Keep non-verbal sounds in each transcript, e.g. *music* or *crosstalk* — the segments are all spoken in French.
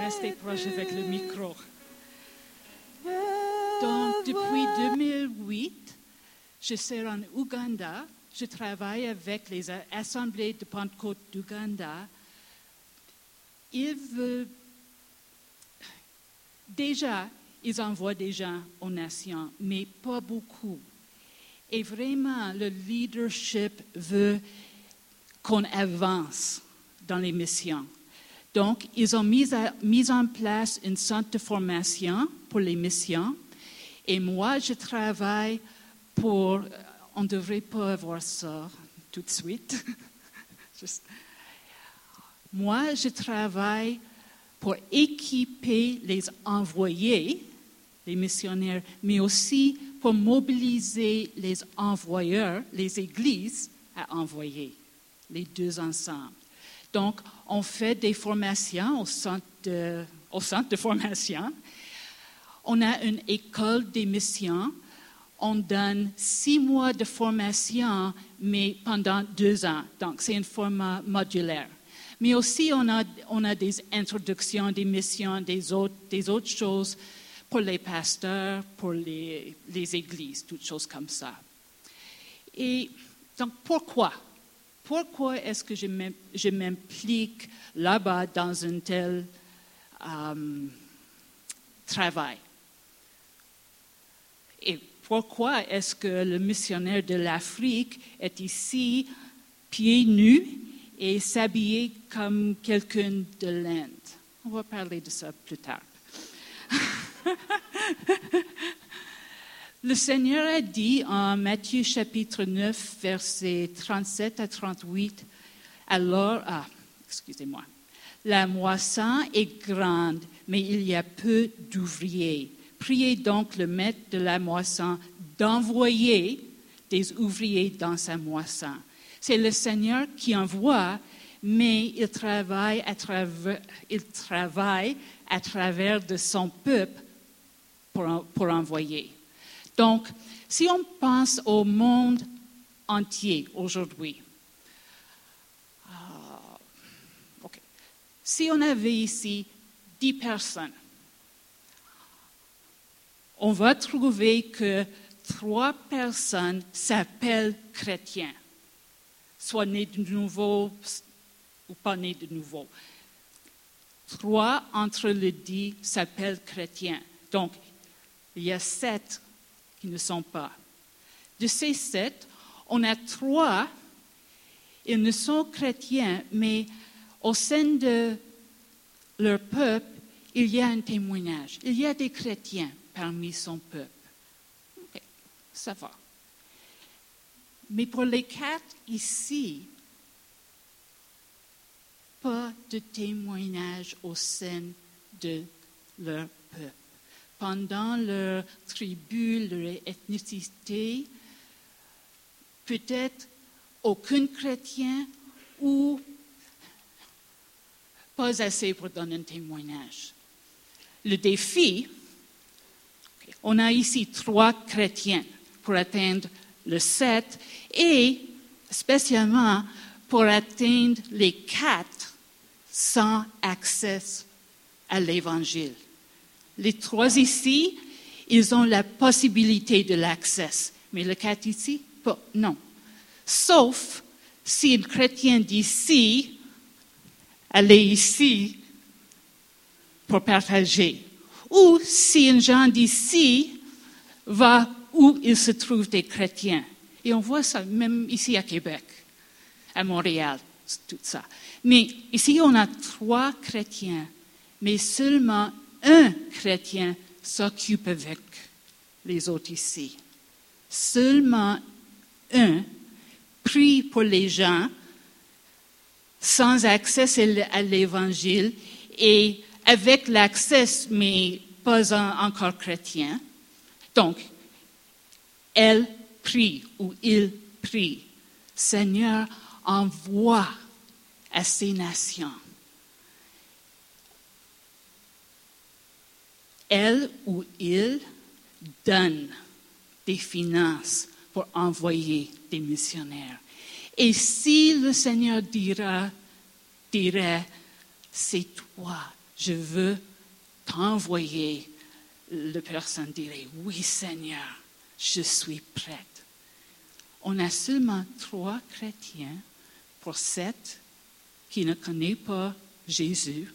Restez proche avec le micro. Donc, depuis 2008, je suis en Ouganda. Je travaille avec les assemblées de Pentecôte d'Ouganda. Ils veulent. Déjà, ils envoient des gens aux nations, mais pas beaucoup. Et vraiment, le leadership veut qu'on avance dans les missions. Donc, ils ont mis, en place une centre de formation pour les missions. Et moi, je travaille pour... On ne devrait pas avoir ça tout de suite. *laughs* Moi, je travaille pour équiper les envoyés, les missionnaires, mais aussi pour mobiliser les envoyeurs, les églises à envoyer, les deux ensemble. Donc, on fait des formations au centre de, au centre de formation. On a une école des missions. On donne six mois de formation, mais pendant deux ans. Donc, c'est un format modulaire. Mais aussi, on a, on a des introductions, des missions, des autres, des autres choses pour les pasteurs, pour les, les églises, toutes choses comme ça. Et donc, pourquoi? Pourquoi est-ce que je m'implique là-bas dans un tel euh, travail? Et pourquoi est-ce que le missionnaire de l'Afrique est ici, pieds nus, et s'habiller comme quelqu'un de l'Inde? On va parler de ça plus tard. *laughs* Le Seigneur a dit en Matthieu chapitre 9, versets 37 à 38, alors, ah, excusez-moi, la moisson est grande, mais il y a peu d'ouvriers. Priez donc le maître de la moisson d'envoyer des ouvriers dans sa moisson. C'est le Seigneur qui envoie, mais il travaille à travers, il travaille à travers de son peuple pour, envoyer. Donc, si on pense au monde entier aujourd'hui, euh, si on avait ici dix personnes, on va trouver que trois personnes s'appellent chrétiens, soit nés de nouveau ou pas nés de nouveau. Trois entre les dix s'appellent chrétiens. Donc, il y a sept qui ne sont pas. De ces sept, on a trois, ils ne sont chrétiens, mais au sein de leur peuple, il y a un témoignage. Il y a des chrétiens parmi son peuple. ça va. Mais pour les quatre ici, pas de témoignage au sein de leur peuple pendant leur tribu, leur ethnicité, peut-être aucun chrétien ou pas assez pour donner un témoignage. Le défi, on a ici trois chrétiens pour atteindre le sept et spécialement pour atteindre les quatre sans accès à l'Évangile. Les trois ici, ils ont la possibilité de l'accès, mais le quatre ici, non. Sauf si un chrétien d'ici allait ici pour partager, ou si un gens d'ici va où il se trouve des chrétiens. Et on voit ça même ici à Québec, à Montréal, tout ça. Mais ici, on a trois chrétiens, mais seulement un chrétien s'occupe avec les autres ici. Seulement un prie pour les gens sans accès à l'évangile et avec l'accès, mais pas encore chrétien. Donc, elle prie ou il prie. Seigneur, envoie à ces nations elle ou il donne des finances pour envoyer des missionnaires. Et si le Seigneur dira, dirait, c'est toi, je veux t'envoyer, la personne dirait, oui Seigneur, je suis prête. On a seulement trois chrétiens pour sept qui ne connaissent pas Jésus.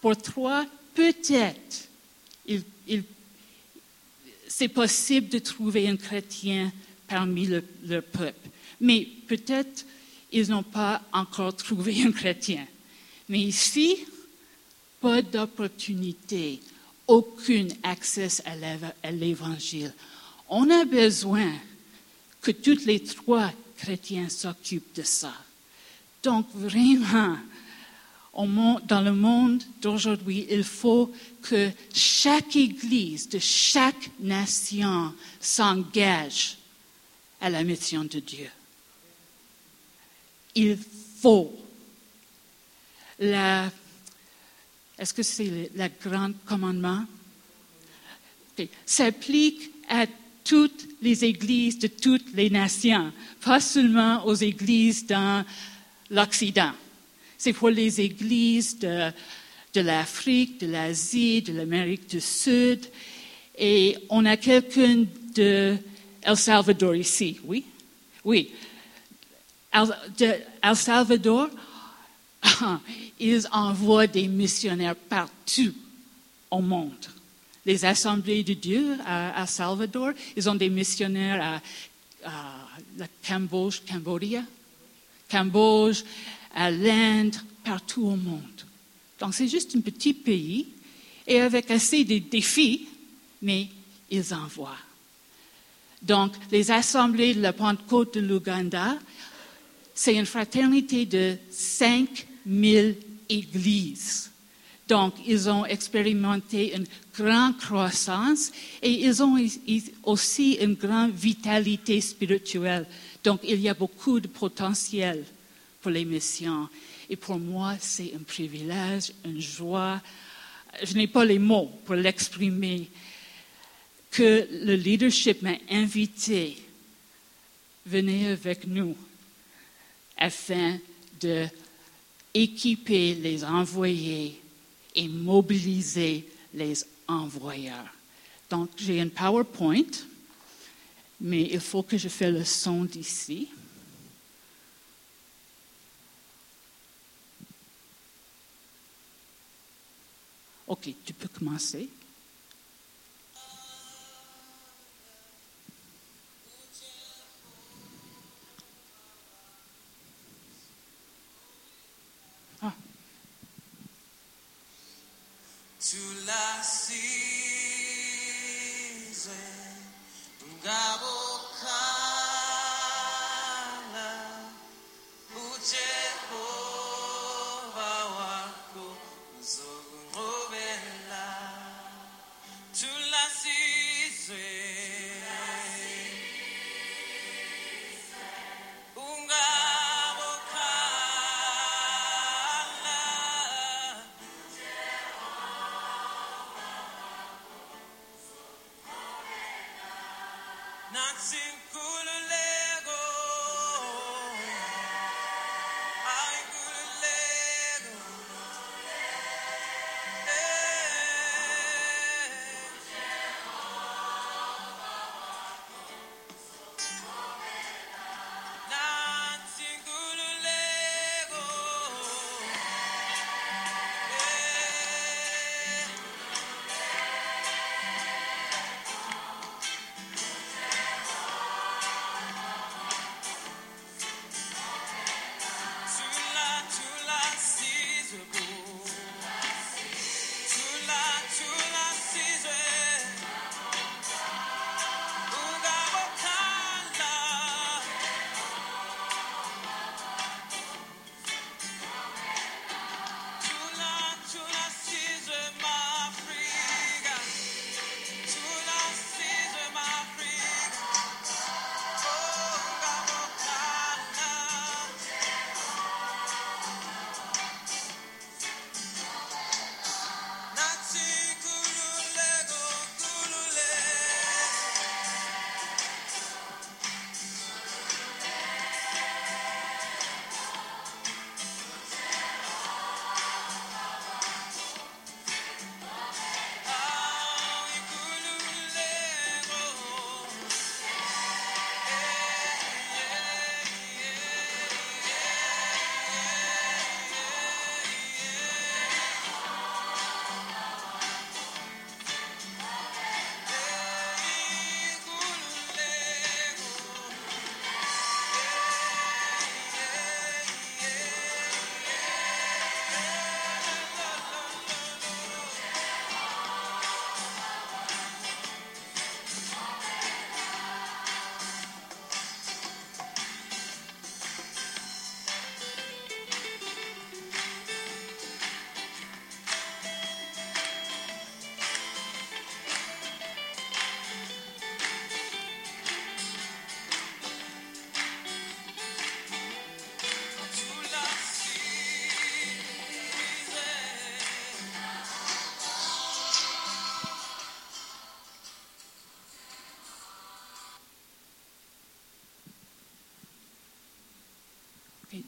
Pour trois, peut-être, c'est possible de trouver un chrétien parmi le, le peuple. Mais peut-être ils n'ont pas encore trouvé un chrétien. Mais ici, pas d'opportunité, aucun accès à l'évangile. On a besoin que tous les trois chrétiens s'occupent de ça. Donc vraiment, dans le monde d'aujourd'hui, il faut que chaque Église de chaque nation s'engage à la mission de Dieu. Il faut. est-ce que c'est le, grand commandement? S'applique à toutes les églises de toutes les nations, pas seulement aux églises dans l'Occident. C'est pour les églises de, de l'Afrique, de l'Asie, de l'Amérique du Sud. Et on a quelqu'un de El Salvador ici, oui? Oui. El, Salvador, *laughs* ils envoient des missionnaires partout au monde. Les assemblées de Dieu à, El Salvador, ils ont des missionnaires à, la Cambodge, Cambodia, Cambodge, à l'Inde, partout au monde. Donc c'est juste un petit pays et avec assez de défis, mais ils envoient. Donc, les assemblées de la Pentecôte de l'Ouganda, c'est une fraternité de 5000 églises. Donc, ils ont expérimenté une grande croissance et ils ont aussi une grande vitalité spirituelle. Donc, il y a beaucoup de potentiel pour les missions. Et pour moi, c'est un privilège, une joie. Je n'ai pas les mots pour l'exprimer que le leadership m'a invité, venez avec nous afin de équiper les envoyés et mobiliser les envoyeurs. Donc, j'ai un PowerPoint, mais il faut que je fasse le son d'ici. OK, tu peux commencer. Ah.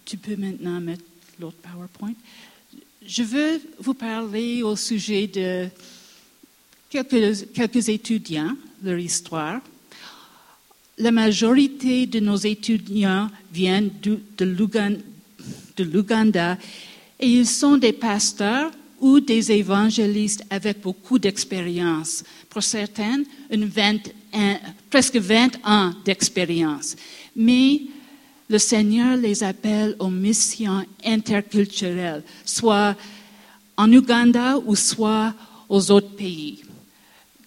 Tu peux maintenant mettre l'autre PowerPoint. Je veux vous parler au sujet de quelques, quelques étudiants, leur histoire. La majorité de nos étudiants viennent de l'Ouganda et ils sont des pasteurs ou des évangélistes avec beaucoup d'expérience. Pour certains, presque 20 ans d'expérience. Mais le Seigneur les appelle aux missions interculturelles, soit en Ouganda ou soit aux autres pays.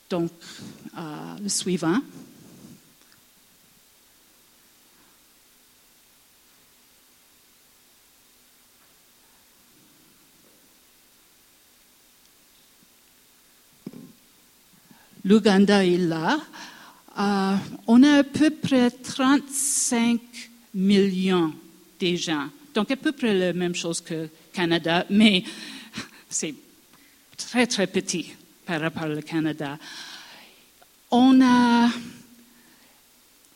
Donc, euh, le suivant. L'Ouganda est là. Euh, on a à peu près 35 millions de gens. Donc à peu près la même chose que Canada, mais *laughs* c'est très, très petit par rapport au Canada. On a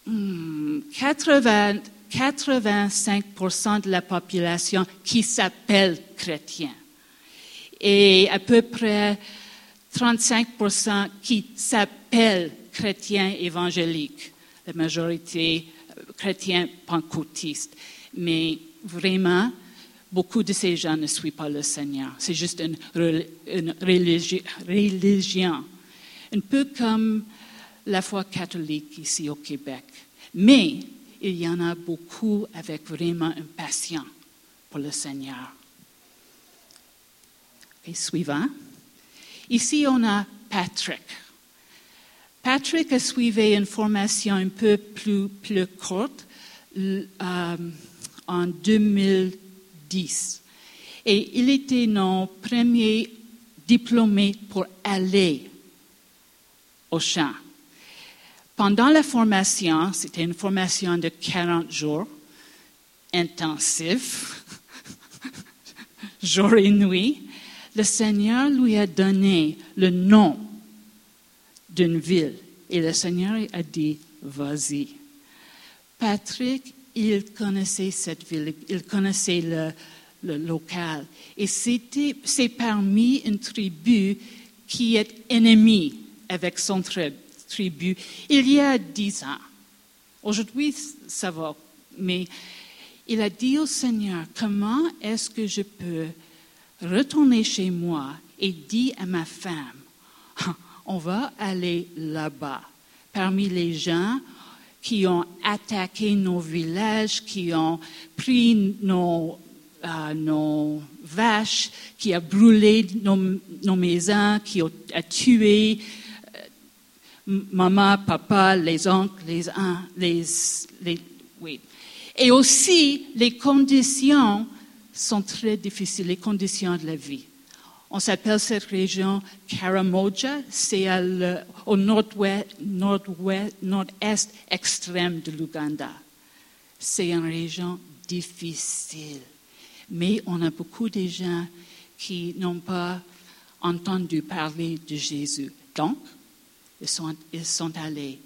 80, 85% de la population qui s'appelle chrétien et à peu près 35% qui s'appellent chrétiens évangéliques, la majorité chrétiens pentecôtistes. Mais vraiment, beaucoup de ces gens ne suivent pas le Seigneur. C'est juste une, religion, un peu comme la foi catholique ici au Québec. Mais il y en a beaucoup avec vraiment une passion pour le Seigneur. Et suivant. Ici, on a Patrick. Patrick a suivi une formation un peu plus, courte euh, en 2010. Et il était notre premier diplômé pour aller au champ. Pendant la formation, c'était une formation de 40 jours, intensif, *laughs* jour et nuit, le Seigneur lui a donné le nom d'une ville et le Seigneur a dit, vas-y. Patrick, il connaissait cette ville, il connaissait le, local. Et c'était, c'est parmi une tribu qui est ennemie avec son tribu il y a dix ans. Aujourd'hui, ça va, mais il a dit au Seigneur, comment est-ce que je peux retourner chez moi et dit à ma femme, on va aller là-bas, parmi les gens qui ont attaqué nos villages, qui ont pris nos, euh, vaches, qui ont brûlé nos, maisons, qui ont tué euh, maman, papa, les oncles, les, les, les oui. Et aussi les conditions sont très difficiles, les conditions de la vie. On s'appelle cette région Karamoja, c'est au nord-ouest, nord-est extrême de l'Ouganda. C'est une région difficile, mais on a beaucoup de gens qui n'ont pas entendu parler de Jésus. Donc, ils sont, ils sont allés.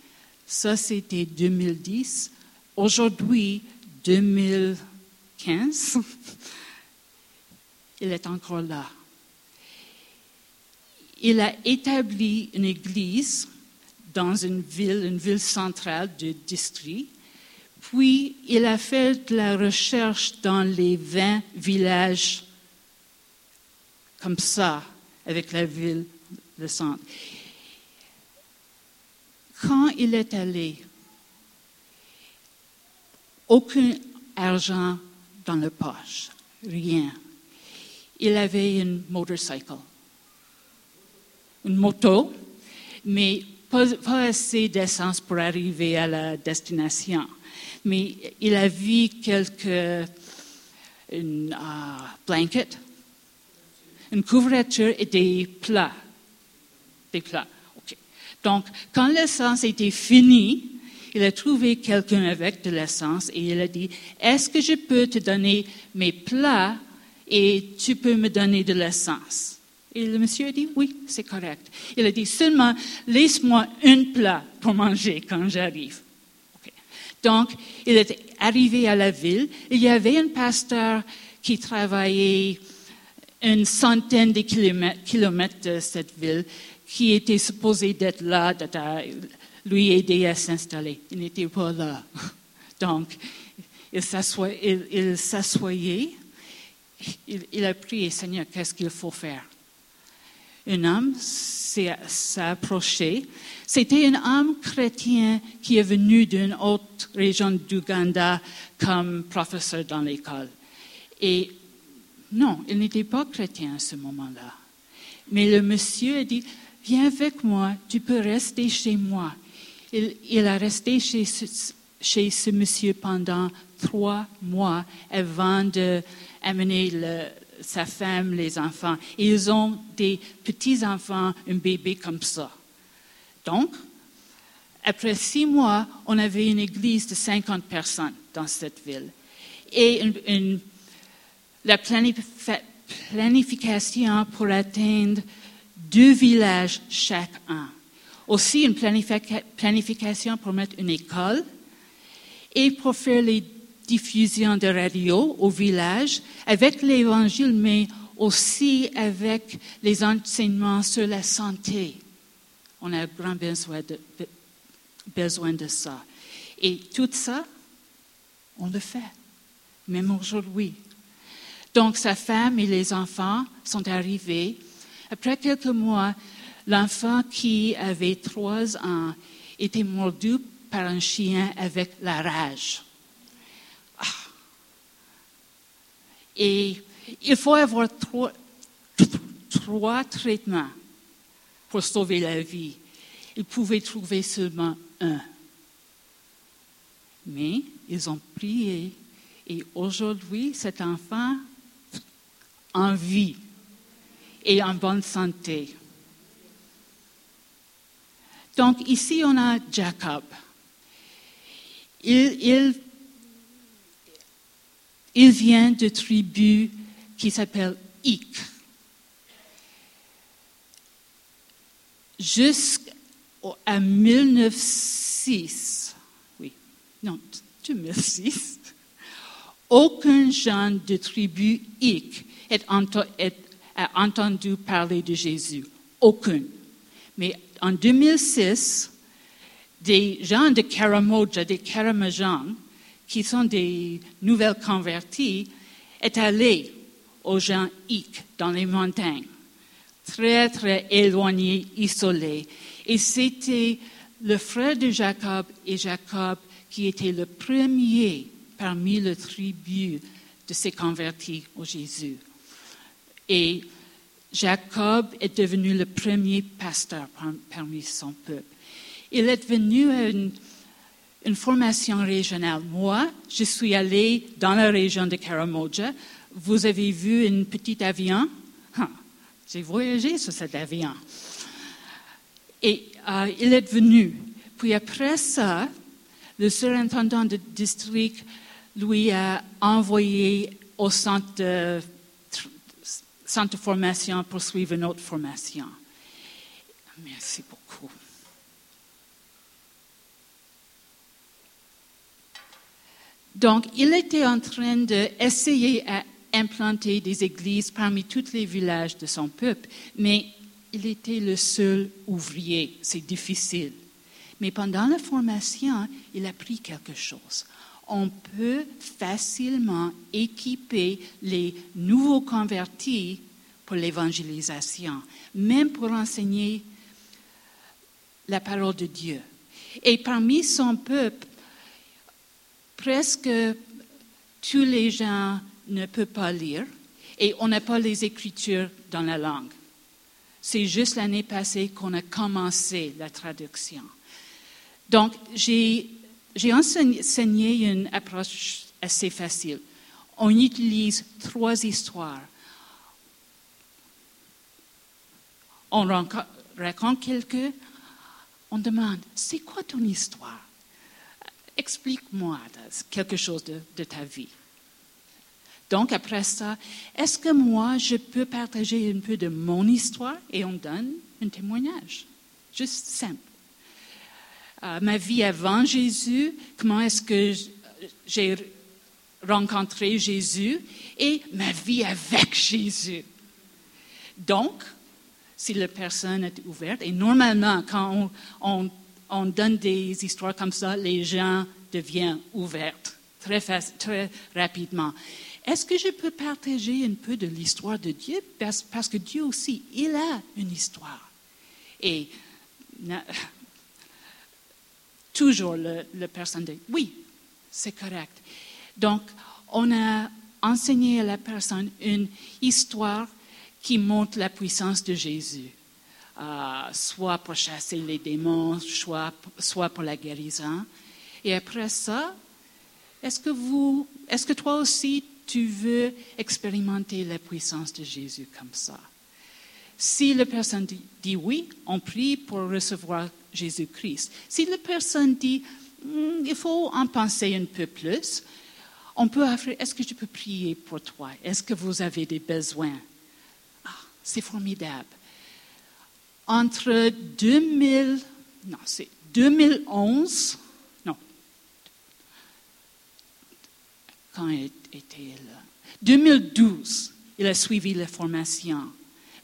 Ça, c'était 2010. Aujourd'hui, 2015, *laughs* il est encore là. Il a établi une église dans une ville, une ville centrale du district. Puis, il a fait de la recherche dans les 20 villages comme ça, avec la ville, le centre. Quand il est allé, aucun argent dans la poche, rien il avait une motorcycle, une moto, mais pas, assez d'essence pour arriver à la destination. Mais il a vu quelques une, uh, blanket, une couverture et des plats. Des plats. Donc, quand l'essence était finie, il a trouvé quelqu'un avec de l'essence et il a dit, est-ce que je peux te donner mes plats et tu peux me donner de l'essence? Et le monsieur a dit, oui, c'est correct. Il a dit, seulement laisse-moi un plat pour manger quand j'arrive. Donc, il est arrivé à la ville. Il y avait un pasteur qui travaillait une centaine de kilomètres, de cette ville, qui était supposé d'être là, de lui aider à s'installer. Il n'était pas là. *laughs* Donc, il s'assoyait, il, a prié, Seigneur, qu'est-ce qu'il faut faire? Un homme s'est approché. C'était un homme chrétien qui est venu d'une autre région d'Ouganda comme professeur dans l'école. Et non, il n'était pas chrétien à ce moment-là. Mais le monsieur a dit, viens avec moi, tu peux rester chez moi. Il, a resté chez chez ce monsieur pendant trois mois avant d'amener sa femme, les enfants. ils ont des petits-enfants, un bébé comme ça. Donc, après six mois, on avait une église de 50 personnes dans cette ville. Et la planification pour atteindre deux villages chacun. Aussi une planification pour mettre une école et pour faire les diffusions de radio au village avec l'évangile, mais aussi avec les enseignements sur la santé. On a grand besoin de, besoin de ça. Et tout ça, on le fait, même aujourd'hui. Donc sa femme et les enfants sont arrivés. Après quelques mois, l'enfant qui avait trois ans était mordu par un chien avec la rage. Et il faut avoir trois, traitements pour sauver la vie. Ils pouvaient trouver seulement un. Mais ils ont prié et aujourd'hui, cet enfant en vie et en bonne santé. Donc ici, on a Jacob il, vient de tribu qui s'appelle Ik. Jusqu'à 1906, oui, non, 2006, aucun genre de tribu Ik a entendu parler de Jésus. Aucun. Mais en 2006, des gens de Karamoja, des Karamajans, qui sont des nouvelles convertis, est allé aux gens Ik dans les montagnes, très très éloignés, isolés. Et c'était le frère de Jacob et Jacob qui était le premier parmi les tribus de ces convertis au Jésus. Et Jacob est devenu le premier pasteur parmi son peuple il est venu à une, formation régionale. Moi, je suis allée dans la région de Karamoja. Vous avez vu un petit avion? J'ai voyagé sur cet avion. Et euh, il est venu. Puis après ça, le surintendant du district lui a envoyé au centre de, centre de formation pour suivre une autre formation. Merci beaucoup. Donc, il était en train d'essayer à implanter des églises parmi tous les villages de son peuple, mais il était le seul ouvrier. C'est difficile. Mais pendant la formation, il a appris quelque chose. On peut facilement équiper les nouveaux convertis pour l'évangélisation, même pour enseigner la parole de Dieu. Et parmi son peuple, presque tous les gens ne peuvent pas lire et on n'a pas les écritures dans la langue. C'est juste l'année passée qu'on a commencé la traduction. Donc, j'ai enseigné une approche assez facile. On utilise trois histoires. On raconte quelque, on demande, c'est quoi ton histoire? Explique-moi quelque chose de, ta vie. Donc, après ça, est-ce que moi, je peux partager un peu de mon histoire et on donne un témoignage? Juste simple. euh, ma vie avant Jésus, comment est-ce que j'ai rencontré Jésus et ma vie avec Jésus? Donc, si la personne est ouverte, et normalement, quand on, on donne des histoires comme ça, les gens deviennent ouverts très, très rapidement. Est-ce que je peux partager un peu de l'histoire de Dieu? Parce, que Dieu aussi, il a une histoire. Et *laughs* toujours le, le personne dit, oui, c'est correct. Donc, on a enseigné à la personne une histoire qui montre la puissance de Jésus, soit pour chasser les démons, soit, soit pour la guérison. Et après ça, est-ce que vous, est-ce que toi aussi, tu veux expérimenter la puissance de Jésus comme ça? Si la personne dit, oui, on prie pour recevoir Jésus-Christ. Si la personne dit, hmm, il faut en penser un peu plus, on peut offrir, est-ce que je peux prier pour toi? Est-ce que vous avez des besoins? Ah, c'est formidable. Entre 2000, non, c'est 2011, non, quand était-il? 2012, il a suivi la formation.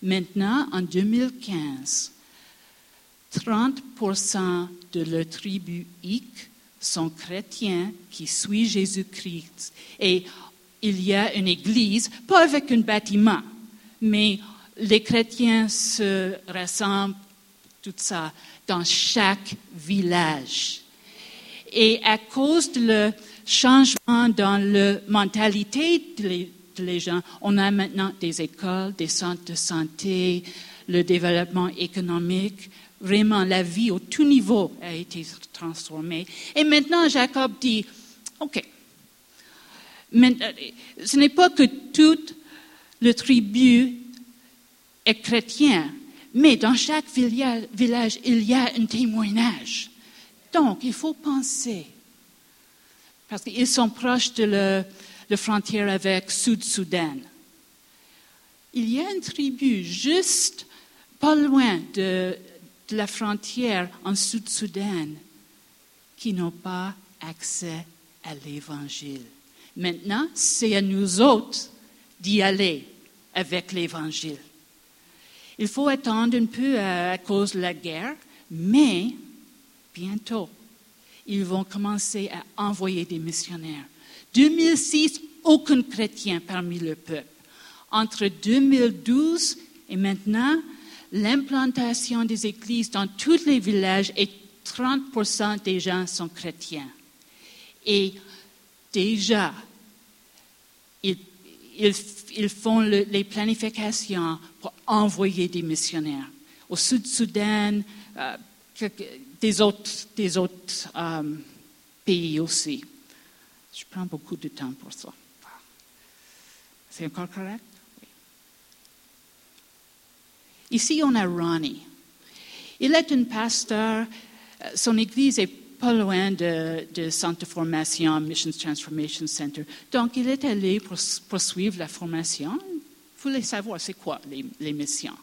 Maintenant, en 2015, 30% de la tribu Ic sont chrétiens qui suivent Jésus-Christ. Et il y a une église, pas avec un bâtiment, mais les chrétiens se rassemblent, tout ça, dans chaque village. Et à cause du changement dans la mentalité des gens, on a maintenant des écoles, des centres de santé, le développement économique, Vraiment, la vie au tout niveau a été transformée. Et maintenant, Jacob dit, OK, ce n'est pas que toute le tribu est chrétien, mais dans chaque village, il y a un témoignage. Donc, il faut penser, parce qu'ils sont proches de la, frontière avec Sud-Soudan. Il y a une tribu juste pas loin de de la frontière en Sud-Soudan qui n'ont pas accès à l'Évangile. Maintenant, c'est à nous autres d'y aller avec l'Évangile. Il faut attendre un peu à, cause de la guerre, mais bientôt, ils vont commencer à envoyer des missionnaires. 2006, aucun chrétien parmi le peuple. Entre 2012 et maintenant, l'implantation des églises dans tous les villages et 30% des gens sont chrétiens. Et déjà, ils, font les planifications pour envoyer des missionnaires au Sud-Soudan, euh, des autres, euh, pays aussi. Je prends beaucoup de temps pour ça. C'est encore correct? Ici, on a Ronnie. Il est un pasteur. Euh, son église est pas loin de, de centre de formation Missions Transformation Center. Donc, il est allé pour, suivre la formation. Voulait savoir c'est quoi les, missions?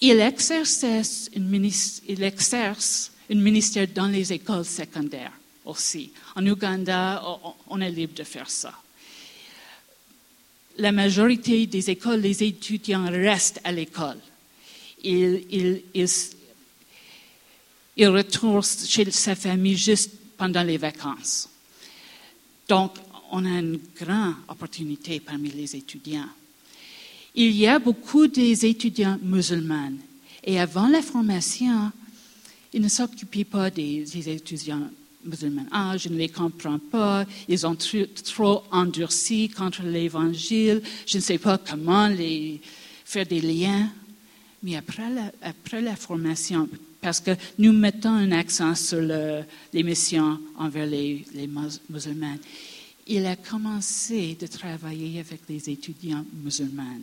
Il exerce, une, ministère dans les écoles secondaires aussi. En Ouganda, on est libre de faire ça la majorité des écoles, les étudiants restent à l'école. Ils, retournent chez sa famille juste pendant les vacances. Donc, on a une grande opportunité parmi les étudiants. Il y a beaucoup des étudiants musulmans. Et avant la formation, ils ne s'occupaient pas des étudiants musulmans. Ah, je ne les comprends pas, ils ont trop, endurci contre l'évangile, je ne sais pas comment les, faire des liens. Mais après la, formation, parce que nous mettons un accent sur les missions envers les musulmans, il a commencé de travailler avec les étudiants musulmans.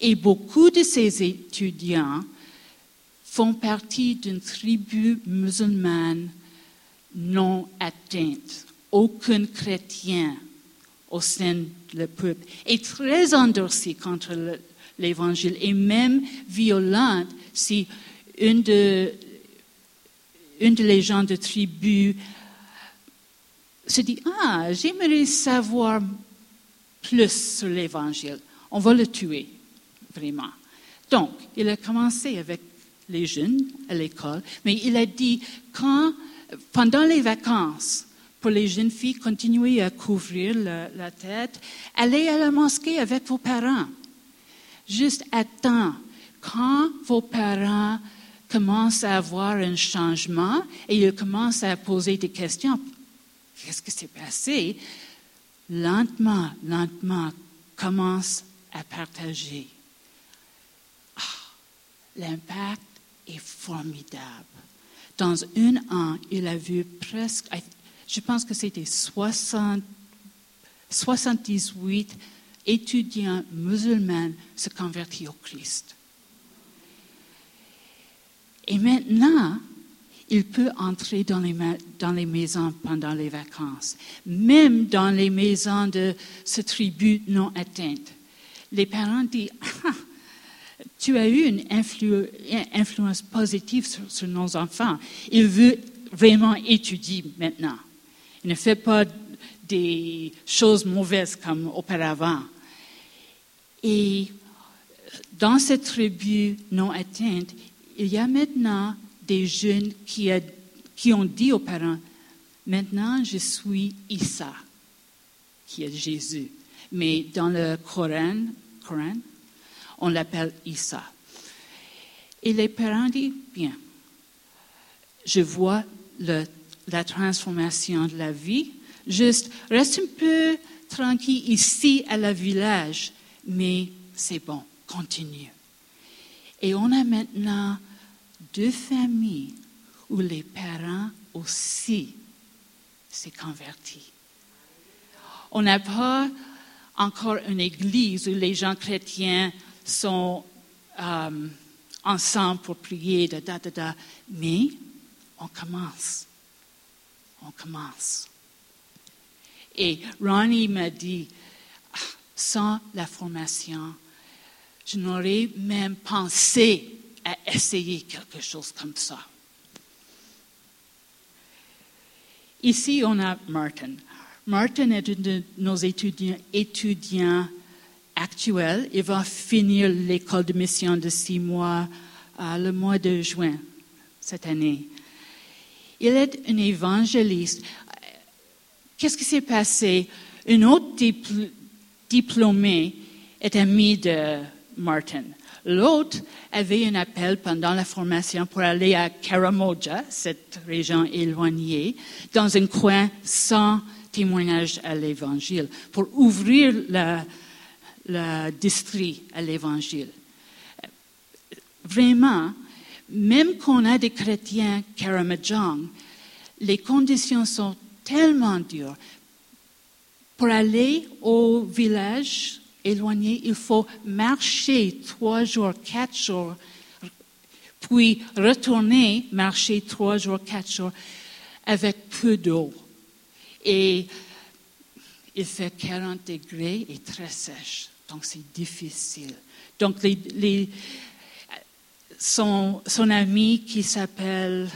Et beaucoup de ces étudiants font partie d'une tribu musulmane non atteinte. Aucun chrétien au sein du peuple est très endurci contre l'Évangile et même violente si une de une des gens de tribu se dit, ah, j'aimerais savoir plus sur l'Évangile. On va le tuer, vraiment. Donc, il a commencé avec les jeunes à l'école, mais il a dit, quand, pendant les vacances, pour les jeunes filles, continuez à couvrir la, tête, allez à la mosquée avec vos parents. Juste attends. Quand vos parents commencent à avoir un changement et ils commencent à poser des questions, qu'est-ce qui s'est passé? Lentement, lentement, commence à partager. Ah, l'impact est formidable. Dans un an, il a vu presque, je pense que c'était 78 étudiants musulmans se convertir au Christ. Et maintenant, il peut entrer dans les, dans les, maisons pendant les vacances, même dans les maisons de ce tribu non atteinte. Les parents disent, ah, tu as eu une influence positive sur, nos enfants. Il veut vraiment étudier maintenant. Il ne fait pas des choses mauvaises comme auparavant. Et dans cette tribu non atteinte, il y a maintenant des jeunes qui, ont dit aux parents, maintenant je suis Issa, qui est Jésus. Mais dans le Coran, Coran on l'appelle Issa. Et les parents disent, bien, je vois la transformation de la vie, juste reste un peu tranquille ici à la village, mais c'est bon, continue. Et on a maintenant deux familles où les parents aussi s'est convertis. On n'a pas encore une église où les gens chrétiens sont euh, ensemble pour prier, da, da, da, mais on commence. On commence. Et Ronnie m'a dit, sans la formation, je n'aurais même pensé à essayer quelque chose comme ça. Ici, on a Martin. Martin est un de nos étudiants, étudiants actuel. Il va finir l'école de mission de six mois euh, le mois de juin cette année. Il est un évangéliste. Qu'est-ce qui s'est passé? Un autre diplômé est ami de Martin. L'autre avait un appel pendant la formation pour aller à Karamoja, cette région éloignée, dans un coin sans témoignage à l'Évangile, pour ouvrir le district à l'Évangile. Vraiment, même qu'on a des chrétiens Karamajong, les conditions sont tellement dures. Pour aller au village éloigné, il faut marcher trois jours, quatre jours, puis retourner marcher trois jours, quatre jours avec peu d'eau. Et il fait 40 degrés et très sèche. Donc, c'est difficile. Donc, son, ami qui s'appelle,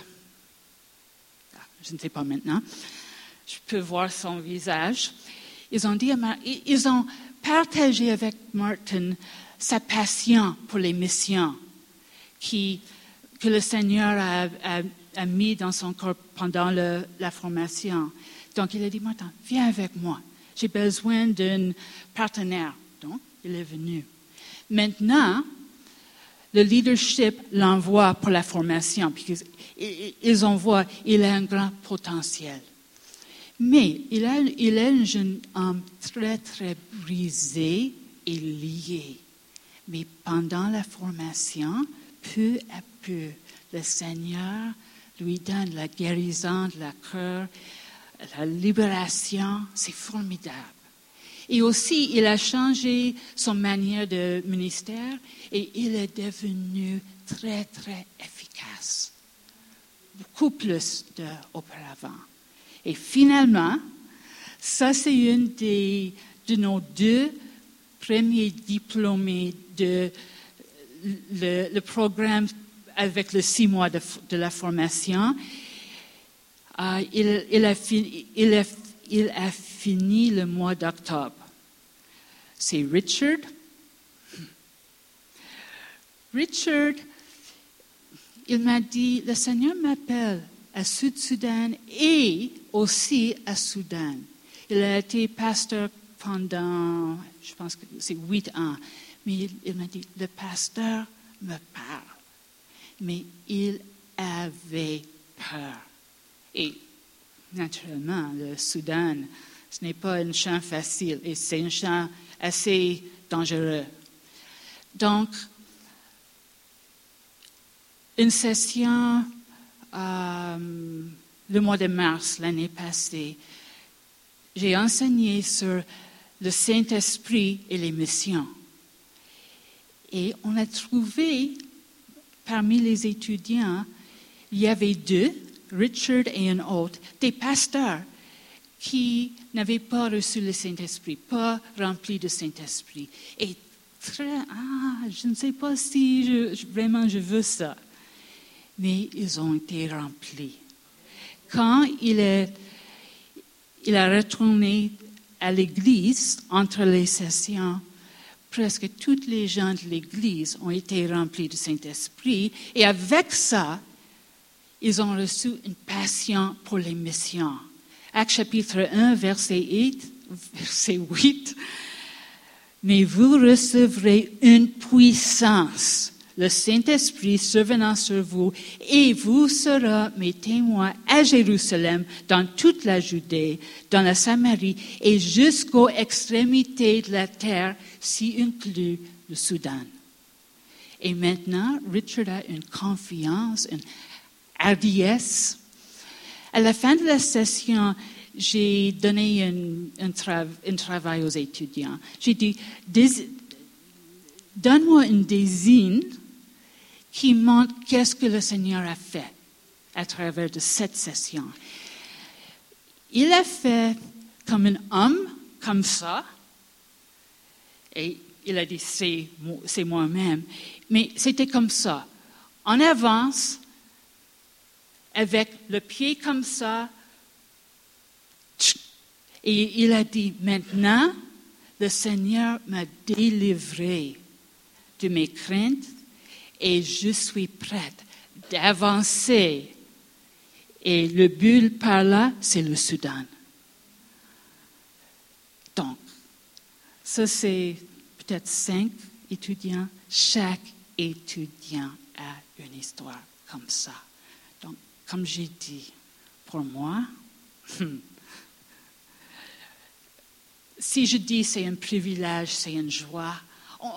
je ne sais pas maintenant, je peux voir son visage, ils ont, dit ils ont partagé avec Martin sa passion pour les missions qui, que le Seigneur a, mis dans son corps pendant la formation. Donc, il a dit, Martin, viens avec moi. J'ai besoin d'un partenaire il est venu. Maintenant, le leadership l'envoie pour la formation, parce qu'ils envoient, il a un grand potentiel. Mais il, est un jeune homme très, très brisé et lié. Mais pendant la formation, peu à peu, le Seigneur lui donne la guérison de la cœur, la libération. C'est formidable. Et aussi, il a changé son manière de ministère et il est devenu très, très efficace. Beaucoup plus d'auparavant. Et finalement, ça, c'est une des, de nos deux premiers diplômés de le, programme avec les six mois de, la formation. Euh, il, a fini, il a fini le mois d'octobre. C'est Richard. Richard, il m'a dit, le Seigneur m'appelle à Sud-Soudan et aussi à Soudan. Il a été pasteur pendant, je pense que c'est huit ans. Mais il, m'a dit, le pasteur me parle. Mais il avait peur. Et naturellement, le Soudan, ce n'est pas un champ facile et c'est un champ assez dangereux. Donc, une session euh, le mois de mars l'année passée, j'ai enseigné sur le Saint-Esprit et les missions. Et on a trouvé parmi les étudiants, il y avait deux, Richard et un autre, des pasteurs qui n'avaient pas reçu le Saint-Esprit, pas remplis de Saint-Esprit. Et très, ah, je ne sais pas si vraiment je veux ça mais ils ont été remplis. Quand il, est, il a retourné à l'église entre les sessions, presque toutes les gens de l'église ont été remplis du Saint-Esprit. Et avec ça, ils ont reçu une passion pour les missions. Acte chapitre 1, verset 8, verset 8 mais vous recevrez une puissance le Saint-Esprit survenant sur vous, et vous serez mes témoins à Jérusalem, dans toute la Judée, dans la Samarie et jusqu'aux extrémités de la terre, si inclus le Soudan. Et maintenant, Richard a une confiance, une hardiesse. À la fin de la session, j'ai donné un, travail aux étudiants. J'ai dit, donne-moi une désigne qui montre qu'est-ce que le Seigneur a fait à travers de cette session. Il a fait comme un homme, comme ça, et il a dit c'est, moi-même, mais c'était comme ça. En avance, avec le pied comme ça, et il a dit, maintenant, le Seigneur m'a délivré de mes craintes, et je suis prête d'avancer. Et le but par là, c'est le Soudan. Donc, ça c'est peut-être cinq étudiants. Chaque étudiant a une histoire comme ça. Donc, comme j'ai dit, pour moi, si je dis c'est un privilège, c'est une joie,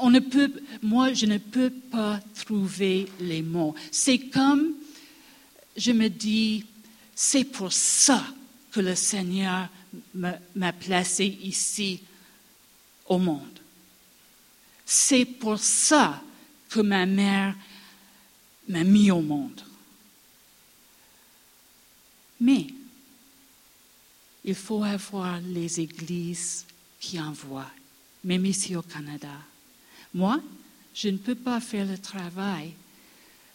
on ne peut, moi, je ne peux pas trouver les mots. C'est comme, je me dis, c'est pour ça que le Seigneur m'a placé ici au monde. C'est pour ça que ma mère m'a mis au monde. Mais il faut avoir les églises qui envoient, même ici au Canada. Moi, je ne peux pas faire le travail,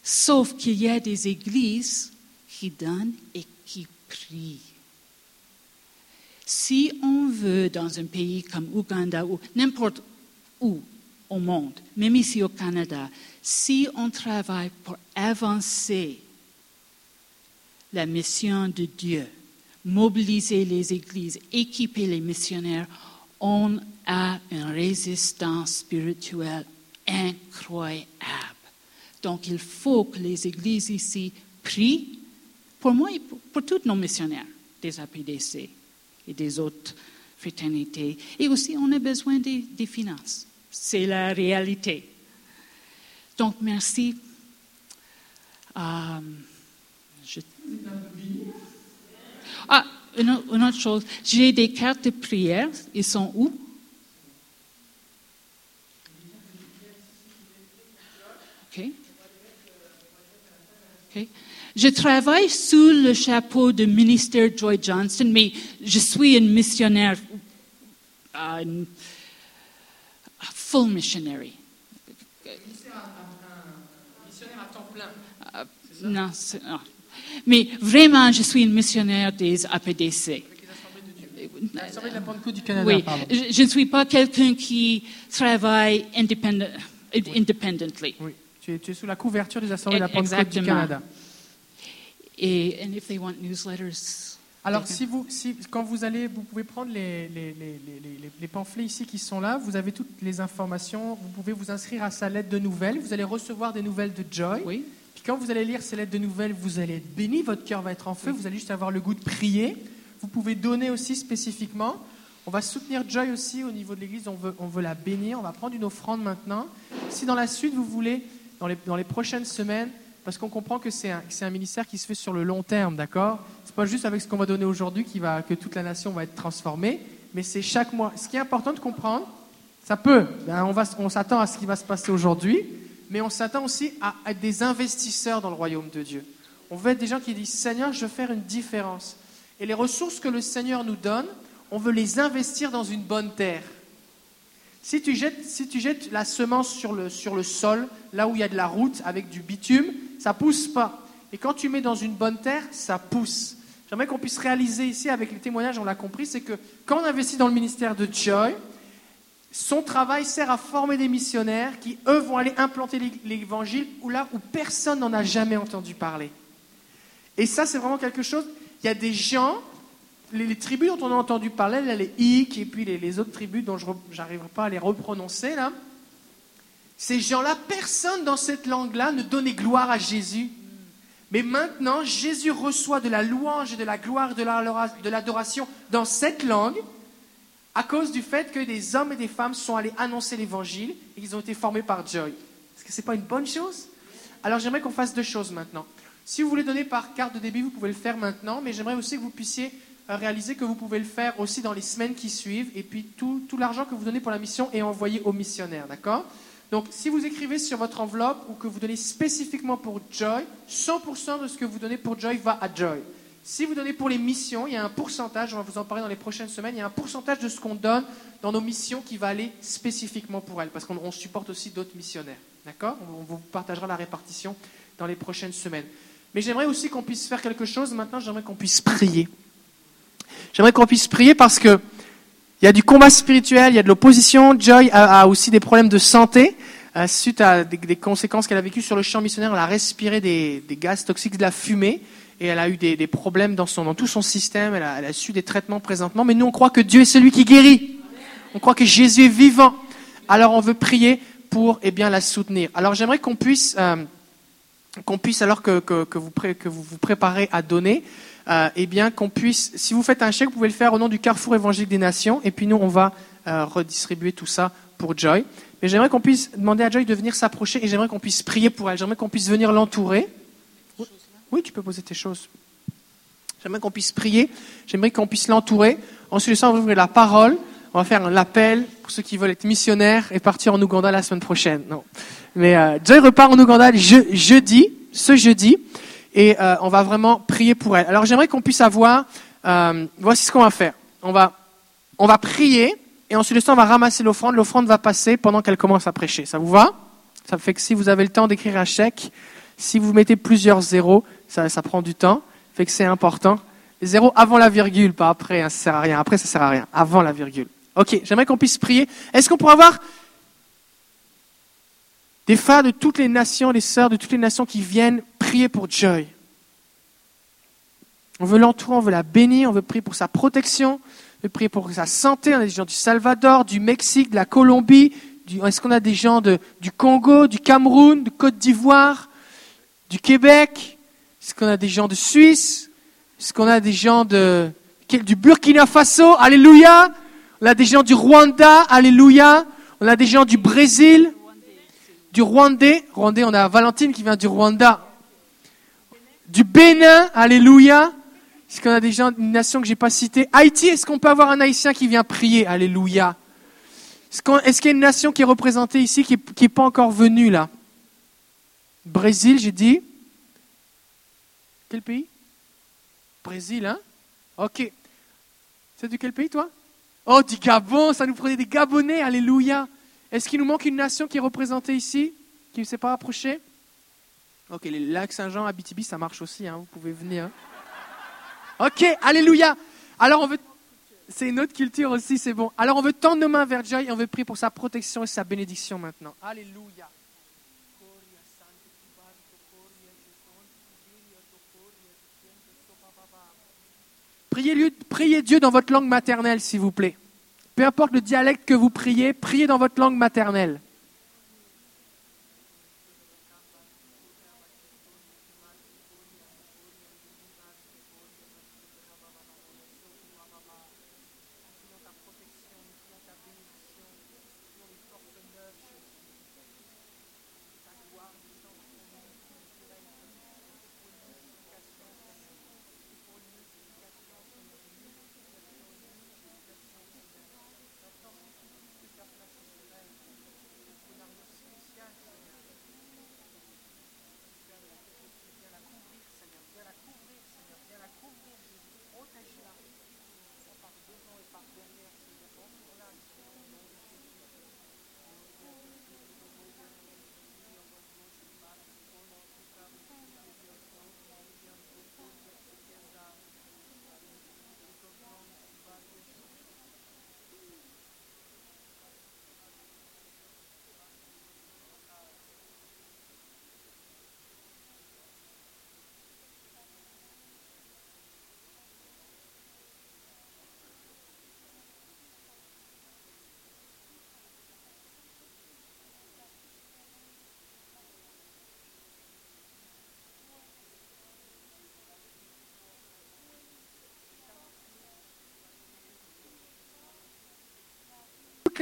sauf qu'il y a des églises qui donnent et qui prient. Si on veut, dans un pays comme Ouganda ou n'importe où au monde, même ici au Canada, si on travaille pour avancer la mission de Dieu, mobiliser les églises, équiper les missionnaires, on a une résistance spirituelle incroyable. Donc, il faut que les églises ici prient pour moi et pour, tous nos missionnaires des APDC et des autres fraternités. Et aussi, on a besoin des, finances. C'est la réalité. Donc, merci. Euh, ah, une, autre chose, j'ai des cartes de prière. Ils sont où? OK. OK. Je travaille sous le chapeau du ministère Joy Johnson, mais je suis une missionnaire, uh, full missionary. Missionnaire à temps plein. Uh, non, non, Mais vraiment, je suis une missionnaire des APDC. De la du Canada, Oui, pardon. je, ne suis pas quelqu'un qui travaille indépendant- independently. Oui, tu es, tu es sous la couverture des Assemblées de la Pentecôte du Exactement. Canada. Et and if they want newsletters, Alors, si vous, si, quand vous allez, vous pouvez prendre les, les, les, les- pamphlets ici qui sont là. Vous avez toutes les informations. Vous pouvez vous inscrire à sa lettre de nouvelles. Vous allez recevoir des nouvelles de Joy. oui, quand vous allez lire ces lettres de nouvelles, vous allez être béni. Votre cœur va être en feu. Vous allez juste avoir le goût de prier. Vous pouvez donner aussi spécifiquement. On va soutenir Joy aussi au niveau de l'Église. On veut, on veut la bénir. On va prendre une offrande maintenant. Si dans la suite vous voulez, dans les, dans les prochaines semaines, parce qu'on comprend que c'est un, un ministère qui se fait sur le long terme, d'accord? C'est pas juste avec ce qu'on va donner aujourd'hui va, que toute la nation va être transformée, mais c'est chaque mois. Ce qui est important de comprendre, ça peut. Ben, on va, on s'attend à ce qui va se passer aujourd'hui, mais on s'attend aussi à être des investisseurs dans le royaume de Dieu. On veut être des gens qui disent Seigneur, je veux faire une différence. Et les ressources que le Seigneur nous donne, on veut les investir dans une bonne terre. Si tu jettes, la semence sur le, sur le sol, là où il y a de la route avec du bitume, ça pousse pas. Et quand tu mets dans une bonne terre, ça pousse. J'aimerais qu'on puisse réaliser ici, avec les témoignages, on l'a compris, c'est que quand on investit dans le ministère de Joy, son travail sert à former des missionnaires qui, eux, vont aller implanter l'é- l'évangile là où personne n'en a jamais entendu parler. Et ça, c'est vraiment quelque chose. Il y a des gens, les, tribus dont on a entendu parler, là, les Hik et puis les, les autres tribus dont je n'arriverai pas à les reprononcer, là. Ces gens-là, personne dans cette langue-là ne donnait gloire à Jésus. Mais maintenant, Jésus reçoit de la louange et de la gloire de l'adoration dans cette langue à cause du fait que des hommes et des femmes sont allés annoncer l'évangile et qu'ils ont été formés par Joy. Est-ce que ce n'est pas une bonne chose? Alors j'aimerais qu'on fasse deux choses maintenant. Si vous voulez donner par carte de débit, vous pouvez le faire maintenant, mais j'aimerais aussi que vous puissiez euh, réaliser que vous pouvez le faire aussi dans les semaines qui suivent, et puis tout, tout l'argent que vous donnez pour la mission est envoyé aux missionnaires, d'accord? Donc si vous écrivez sur votre enveloppe ou que vous donnez spécifiquement pour Joy, 100% de ce que vous donnez pour Joy va à Joy. Si vous donnez pour les missions, il y a un pourcentage, on va vous en parler dans les prochaines semaines, il y a un pourcentage de ce qu'on donne dans nos missions qui va aller spécifiquement pour elles, parce qu'on on supporte aussi d'autres missionnaires. D'accord? On, vous partagera la répartition dans les prochaines semaines. Mais j'aimerais aussi qu'on puisse faire quelque chose. Maintenant, j'aimerais qu'on puisse prier. J'aimerais qu'on puisse prier parce que il y a du combat spirituel, il y a de l'opposition. Joy a, aussi des problèmes de santé euh, suite à des, conséquences qu'elle a vécues sur le champ missionnaire. Elle a respiré des gaz toxiques, de la fumée, et elle a eu des, problèmes dans, tout son système. Elle a, su des traitements présentement. Mais nous, on croit que Dieu est celui qui guérit. On croit que Jésus est vivant. Alors, on veut prier pour eh bien, la soutenir. Alors, j'aimerais qu'on puisse, euh, puisse alors que, vous, que vous vous préparez à donner, euh, eh bien, qu'on puisse, si vous faites un chèque, vous pouvez le faire au nom du Carrefour Évangélique des Nations, et puis nous, on va euh, redistribuer tout ça pour Joy. Mais j'aimerais qu'on puisse demander à Joy de venir s'approcher, et j'aimerais qu'on puisse prier pour elle. J'aimerais qu'on puisse venir l'entourer. Oui, tu peux poser tes choses. J'aimerais qu'on puisse prier, j'aimerais qu'on puisse l'entourer. Ensuite on va ouvrir la parole. On va faire un appel pour ceux qui veulent être missionnaires et partir en Ouganda la semaine prochaine. Non. Mais euh, Joy repart en Ouganda je- jeudi, ce jeudi, et euh, on va vraiment prier pour elle. Alors j'aimerais qu'on puisse avoir, euh, voici ce qu'on va faire. On va, on va prier, et ensuite on va ramasser l'offrande. L'offrande va passer pendant qu'elle commence à prêcher. Ça vous va? Ça fait que si vous avez le temps d'écrire un chèque, si vous mettez plusieurs zéros, ça, prend du temps, fait que c'est important. Les zéros avant la virgule, pas après, hein, ça sert à rien. Après, ça sert à rien. Avant la virgule. Ok, j'aimerais qu'on puisse prier. Est-ce qu'on pourrait avoir des frères de toutes les nations, des sœurs de toutes les nations qui viennent prier pour Joy? On veut l'entourer, on veut la bénir, on veut prier pour sa protection, on veut prier pour sa santé. On a des gens du Salvador, du Mexique, de la Colombie. Est-ce qu'on a des gens du Congo, du Cameroun, de Côte d'Ivoire, du Québec? Est-ce qu'on a des gens de Suisse? Est-ce qu'on a des gens de, du Burkina Faso? Alléluia. On a des gens du Rwanda? Alléluia. On a des gens du Brésil? Du Rwandais? Rwandais, on a Valentine qui vient du Rwanda. Du Bénin? Alléluia. Est-ce qu'on a des gens d'une nation que j'ai pas citée? Haïti, est-ce qu'on peut avoir un Haïtien qui vient prier? Alléluia. Est-ce qu'il y a une nation qui est représentée ici qui n'est pas encore venue là? Brésil, j'ai dit. Quel pays? Brésil, hein? Ok. C'est de quel pays, toi? Oh, du Gabon, ça nous prenait des Gabonais, alléluia. Est-ce qu'il nous manque une nation qui est représentée ici, qui ne s'est pas approchée Ok, les lacs Saint-Jean, Abitibi, ça marche aussi, hein, vous pouvez venir. Ok, alléluia. Alors on veut... C'est une autre culture aussi, c'est bon. Alors on veut tendre nos mains vers Joy et on veut prier pour sa protection et sa bénédiction maintenant. Alléluia. Priez, Dieu dans votre langue maternelle, s'il vous plaît. Peu importe le dialecte que vous priez, priez dans votre langue maternelle.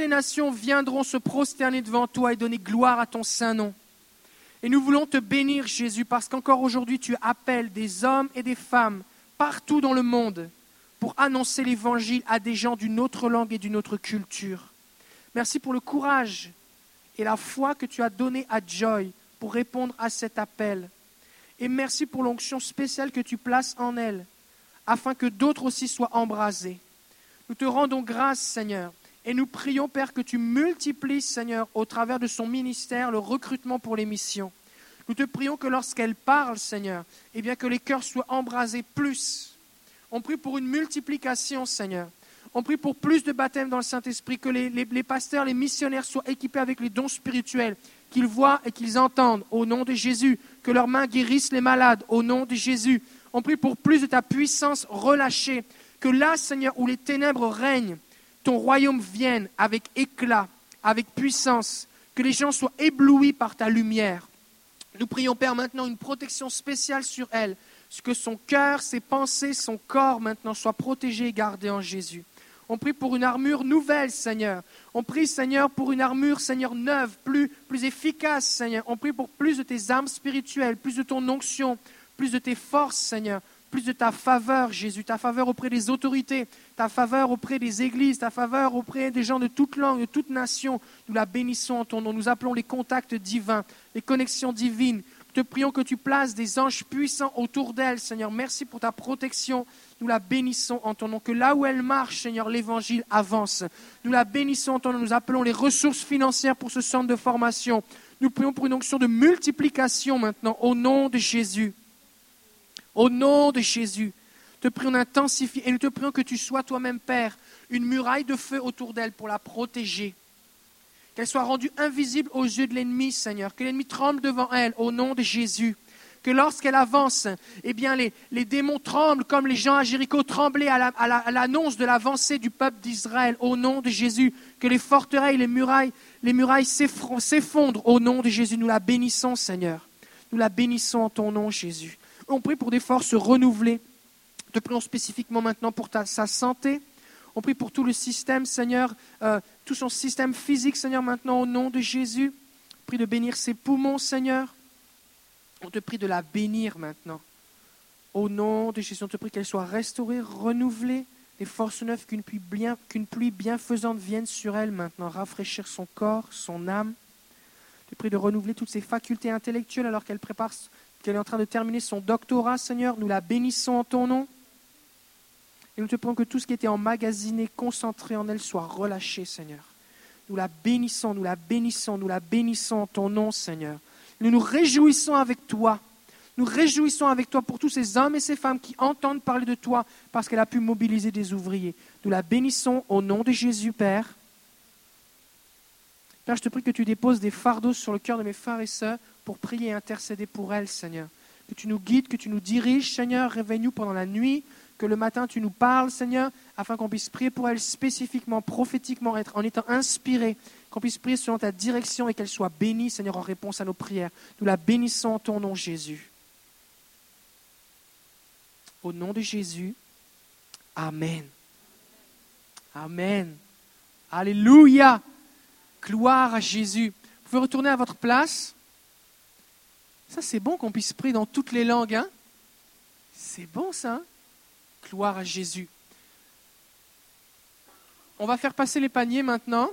Les nations viendront se prosterner devant toi et donner gloire à ton saint nom. Et nous voulons te bénir, Jésus, parce qu'encore aujourd'hui tu appelles des hommes et des femmes partout dans le monde pour annoncer l'évangile à des gens d'une autre langue et d'une autre culture. Merci pour le courage et la foi que tu as donné à Joy pour répondre à cet appel. Et merci pour l'onction spéciale que tu places en elle, afin que d'autres aussi soient embrasés. Nous te rendons grâce, Seigneur, et nous prions, Père, que tu multiplies, Seigneur, au travers de son ministère, le recrutement pour les missions. Nous te prions que lorsqu'elle parle, Seigneur, eh que les cœurs soient embrasés plus. On prie pour une multiplication, Seigneur. On prie pour plus de baptême dans le Saint-Esprit, que les, les, pasteurs, les missionnaires soient équipés avec les dons spirituels, qu'ils voient et qu'ils entendent au nom de Jésus, que leurs mains guérissent les malades au nom de Jésus. On prie pour plus de ta puissance relâchée, que là, Seigneur, où les ténèbres règnent, ton royaume vienne avec éclat, avec puissance, que les gens soient éblouis par ta lumière. Nous prions, Père, maintenant une protection spéciale sur elle, que son cœur, ses pensées, son corps maintenant soient protégés et gardés en Jésus. On prie pour une armure nouvelle, Seigneur. On prie, Seigneur, pour une armure, Seigneur, neuve, plus, plus efficace, Seigneur. On prie pour plus de tes armes spirituelles, plus de ton onction, plus de tes forces, Seigneur plus de ta faveur, Jésus, ta faveur auprès des autorités, ta faveur auprès des églises, ta faveur auprès des gens de toute langue, de toute nation. Nous la bénissons en ton nom. Nous appelons les contacts divins, les connexions divines. Nous te prions que tu places des anges puissants autour d'elle, Seigneur. Merci pour ta protection. Nous la bénissons en ton nom. Que là où elle marche, Seigneur, l'évangile avance. Nous la bénissons en ton nom. Nous appelons les ressources financières pour ce centre de formation. Nous prions pour une onction de multiplication maintenant, au nom de Jésus. Au nom de Jésus, te prions d'intensifie et nous te prions que tu sois toi-même, Père, une muraille de feu autour d'elle pour la protéger. Qu'elle soit rendue invisible aux yeux de l'ennemi, Seigneur. Que l'ennemi tremble devant elle, au nom de Jésus. Que lorsqu'elle avance, eh bien, les, démons tremblent comme les gens à Jéricho tremblaient à l'annonce de l'avancée du peuple d'Israël, au nom de Jésus. Que les forteresses, les murailles, les murailles s'effondrent au nom de Jésus. Nous la bénissons, Seigneur. Nous la bénissons en ton nom, Jésus. On prie pour des forces renouvelées. Te prions spécifiquement maintenant pour sa santé. On prie pour tout le système, Seigneur, euh, tout son système physique, Seigneur, maintenant au nom de Jésus. On prie de bénir ses poumons, Seigneur. On te prie de la bénir maintenant. Au nom de Jésus, on te prie qu'elle soit restaurée, renouvelée, des forces neuves, qu'une pluie, bienfaisante vienne sur elle maintenant, rafraîchir son corps, son âme. On te prie de renouveler toutes ses facultés intellectuelles alors qu'elle prépare qu'elle est en train de terminer son doctorat, Seigneur. Nous la bénissons en ton nom. Et nous te prions que tout ce qui était emmagasiné, concentré en elle, soit relâché, Seigneur. Nous la bénissons, nous la bénissons, nous la bénissons en ton nom, Seigneur. Nous nous réjouissons avec toi. Nous réjouissons avec toi pour tous ces hommes et ces femmes qui entendent parler de toi parce qu'elle a pu mobiliser des ouvriers. Nous la bénissons au nom de Jésus, Père. Père, je te prie que tu déposes des fardeaux sur le cœur de mes frères et sœurs pour prier et intercéder pour elles, Seigneur. Que tu nous guides, que tu nous diriges, Seigneur. Réveille-nous pendant la nuit, que le matin tu nous parles, Seigneur, afin qu'on puisse prier pour elles spécifiquement, prophétiquement, en étant inspirés, qu'on puisse prier selon ta direction et qu'elle soit bénie, Seigneur, en réponse à nos prières. Nous la bénissons en ton nom, Jésus. Au nom de Jésus, Amen. Amen. Alléluia. Gloire à Jésus. Vous pouvez retourner à votre place. Ça, c'est bon qu'on puisse prier dans toutes les langues. Hein? C'est bon, ça. Hein? Gloire à Jésus. On va faire passer les paniers maintenant,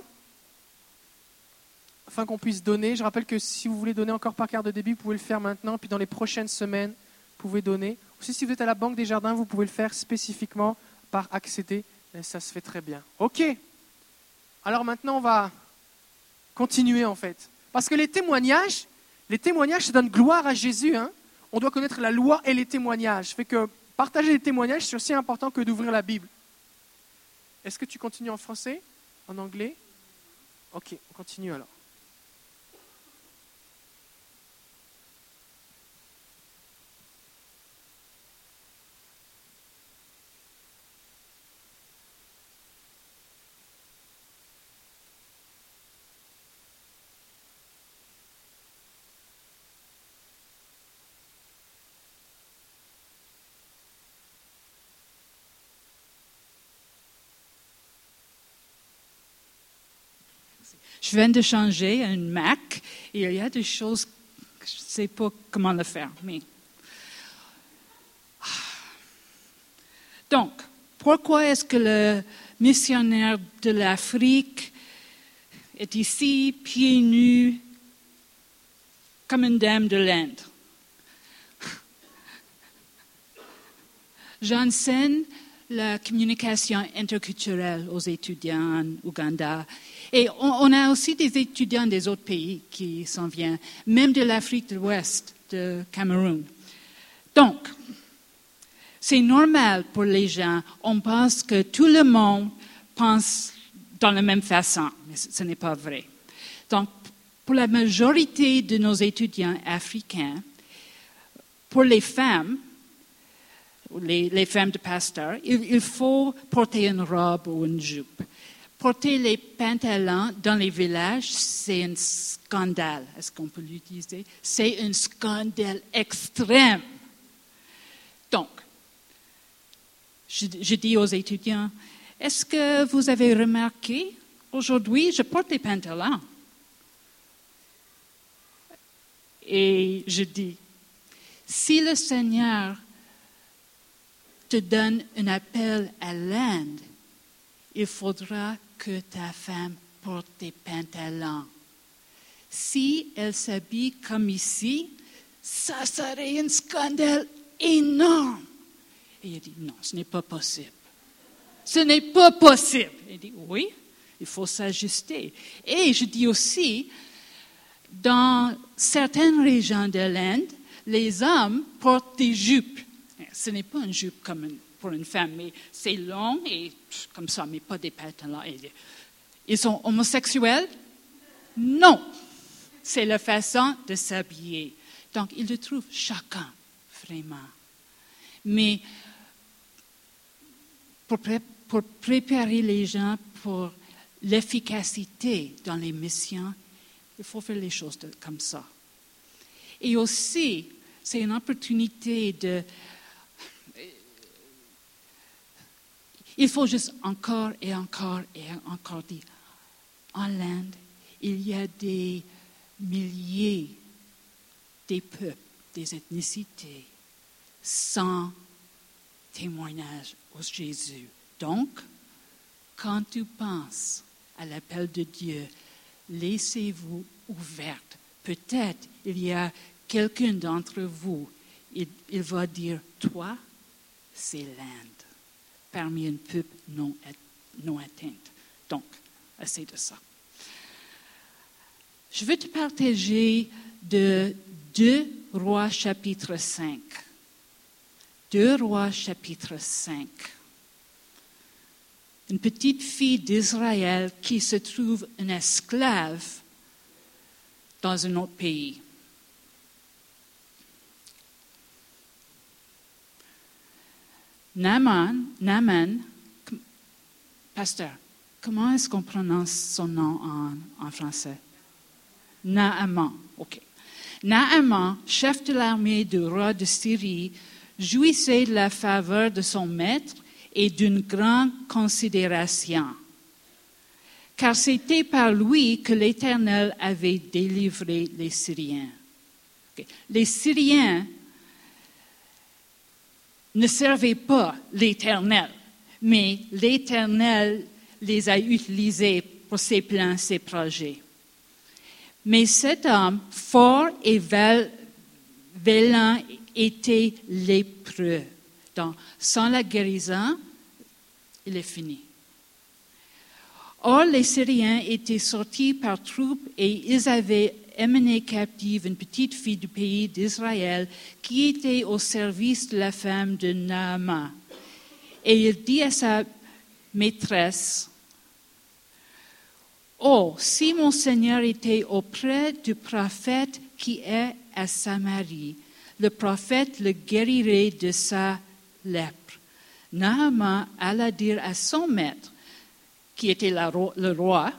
afin qu'on puisse donner. Je rappelle que si vous voulez donner encore par carte de débit, vous pouvez le faire maintenant. Puis dans les prochaines semaines, vous pouvez donner. Aussi, si vous êtes à la Banque des Jardins, vous pouvez le faire spécifiquement par accéder. Et ça se fait très bien. OK. Alors maintenant, on va continuer en fait. Parce que les témoignages, les témoignages, ça donne gloire à Jésus. Hein. On doit connaître la loi et les témoignages. Fait que partager les témoignages, c'est aussi important que d'ouvrir la Bible. Est-ce que tu continues en français? En anglais? Ok, on continue alors. Je viens de changer un Mac et il y a des choses que je ne sais pas comment le faire. Donc, pourquoi est-ce que le missionnaire de l'Afrique est ici, pieds nus, comme une dame de l'Inde? J'enseigne la communication interculturelle aux étudiants en Ouganda et on, a aussi des étudiants des autres pays qui s'en viennent, même de l'Afrique de l'Ouest, de Cameroun. Donc, c'est normal pour les gens, on pense que tout le monde pense dans la même façon, mais ce n'est pas vrai. Donc, pour la majorité de nos étudiants africains, pour les femmes, les, femmes de pasteur, il, faut porter une robe ou une jupe porter les pantalons dans les villages, c'est un scandale. Est-ce qu'on peut l'utiliser? C'est un scandale extrême. Donc, je, dis aux étudiants, est-ce que vous avez remarqué, aujourd'hui, je porte des pantalons? Et je dis, si le Seigneur te donne un appel à l'Inde, il faudra que ta femme porte des pantalons. Si elle s'habille comme ici, ça serait un scandale énorme. Et il dit, non, ce n'est pas possible. Ce n'est pas possible. Il dit, oui, il faut s'ajuster. Et je dis aussi, dans certaines régions de l'Inde, les hommes portent des jupes. Ce n'est pas une jupe comme une pour une femme, mais c'est long et comme ça, mais pas des pantalons. Ils sont homosexuels? Non. C'est la façon de s'habiller. Donc, ils le trouvent chacun, vraiment. Mais pour préparer les gens pour l'efficacité dans les missions, il faut faire les choses comme ça. Et aussi, c'est une opportunité de Il faut juste encore et encore et encore dire, en Inde, il y a des milliers des peuples, des ethnicités, sans témoignage au Jésus. Donc, quand tu penses à l'appel de Dieu, laissez-vous ouverte. Peut-être il y a quelqu'un d'entre vous, il va dire, toi, c'est l'Inde parmi un peuple non, atteinte. Donc, assez de ça. Je veux te partager de 2 Rois chapitre 5. 2 Rois chapitre 5. Une petite fille d'Israël qui se trouve une esclave dans un autre pays. Naaman, Naaman, pasteur, comment est-ce qu'on prononce son nom en, français? Naaman, ok. Naaman, chef de l'armée du roi de Syrie, jouissait de la faveur de son maître et d'une grande considération, car c'était par lui que l'Éternel avait délivré les Syriens. Les Syriens ne servaient pas l'Éternel, mais l'Éternel les a utilisés pour ses plans, ses projets. Mais cet homme, fort et vaillant, était lépreux. Donc, sans la guérison, il est fini. Or, les Syriens étaient sortis par troupes et ils avaient emmené captive une petite fille du pays d'Israël qui était au service de la femme de Naaman. Et il dit à sa maîtresse, Oh, si mon Seigneur était auprès du prophète qui est à Samarie, le prophète le guérirait de sa lèpre. Naaman alla dire à son maître, qui était le roi,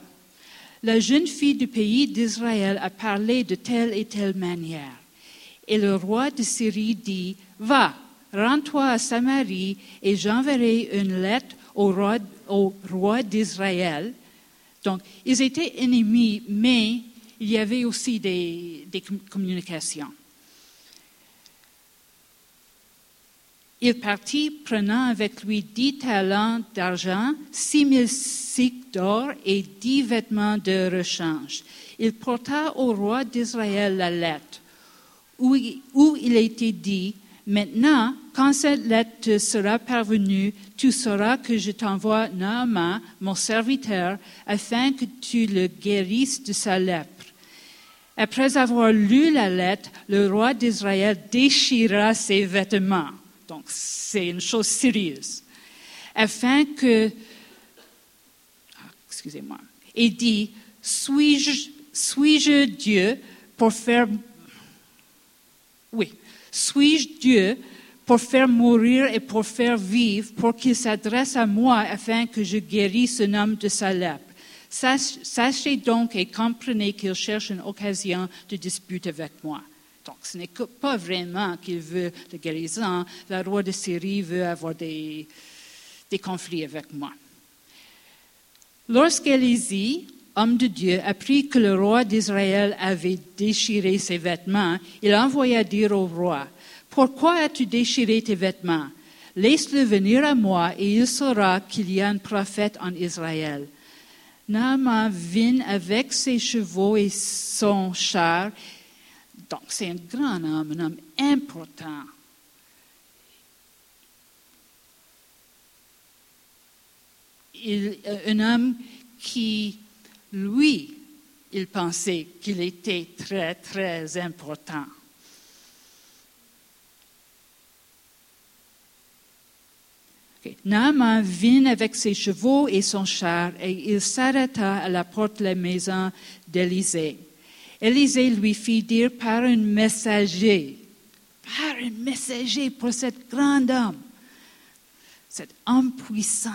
la jeune fille du pays d'Israël a parlé de telle et telle manière. Et le roi de Syrie dit, Va, rends-toi à Samarie et j'enverrai une lettre au roi, d'Israël. Donc, ils étaient ennemis, mais il y avait aussi des, des com- communications. Il partit prenant avec lui dix talents d'argent, six mille cycles d'or et dix vêtements de rechange. Il porta au roi d'Israël la lettre, où, il était dit, Maintenant, quand cette lettre sera parvenue, tu sauras que je t'envoie Naaman, mon serviteur, afin que tu le guérisses de sa lèpre. Après avoir lu la lettre, le roi d'Israël déchira ses vêtements. Donc, c'est une chose sérieuse. Afin que, ah, excusez-moi, et dit, suis-je, suis-je Dieu pour faire, oui, suis-je Dieu pour faire mourir et pour faire vivre, pour qu'il s'adresse à moi afin que je guérisse un homme de sa lèpre? Sach- Sachez donc et comprenez qu'il cherche une occasion de dispute avec moi. Donc, ce n'est pas vraiment qu'il veut la guérison. Le roi de Syrie veut avoir des, des conflits avec moi. Lorsqu'Élisée, homme de Dieu, apprit que le roi d'Israël avait déchiré ses vêtements, il envoya dire au roi, Pourquoi as-tu déchiré tes vêtements? Laisse-le venir à moi et il saura qu'il y a un prophète en Israël. Naaman vint avec ses chevaux et son char. Donc, c'est un grand homme, un homme important. Euh, un homme qui, lui, il pensait qu'il était très, très important. Naaman vint avec ses chevaux et son char et il s'arrêta à la porte de la maison d'Élisée. Élisée lui fit dire par un messager, par un messager pour cet grand homme, cet homme puissant.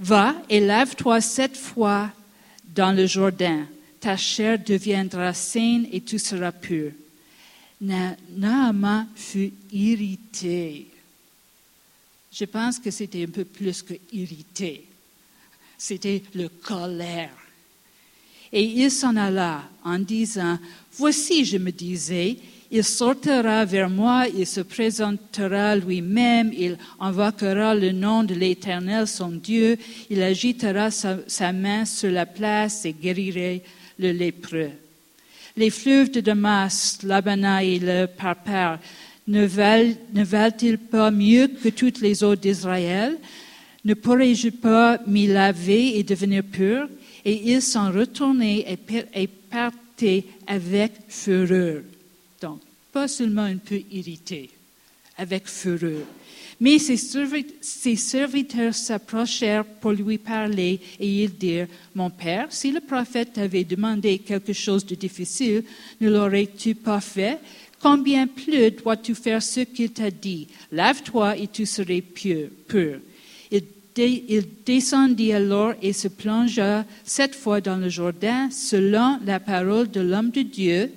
Va et lave-toi sept fois dans le Jourdain. Ta chair deviendra saine et tu seras pur. Na- Naaman fut irrité. Je pense que c'était un peu plus que irrité. C'était le colère. Et il s'en alla en disant, Voici, je me disais, il sortira vers moi, il se présentera lui-même, il invoquera le nom de l'Éternel, son Dieu, il agitera sa, main sur la place et guérirait le lépreux. Les fleuves de Damas, l'Abana et le Parpar ne valent-ils pas mieux que toutes les eaux d'Israël? Ne pourrais-je pas m'y laver et devenir pur? Et ils sont retournés et, et par- traiter avec fureur. Donc, pas seulement un peu irrité, avec fureur. Mais ses, serviteurs s'approchèrent pour lui parler et ils dirent, Mon père, si le prophète t'avait demandé quelque chose de difficile, ne l'aurais-tu pas fait? Combien plus dois-tu faire ce qu'il t'a dit? Lave-toi et tu serais pur. Il, descendit alors et se plongea sept fois dans le Jourdain selon la parole de l'homme de Dieu,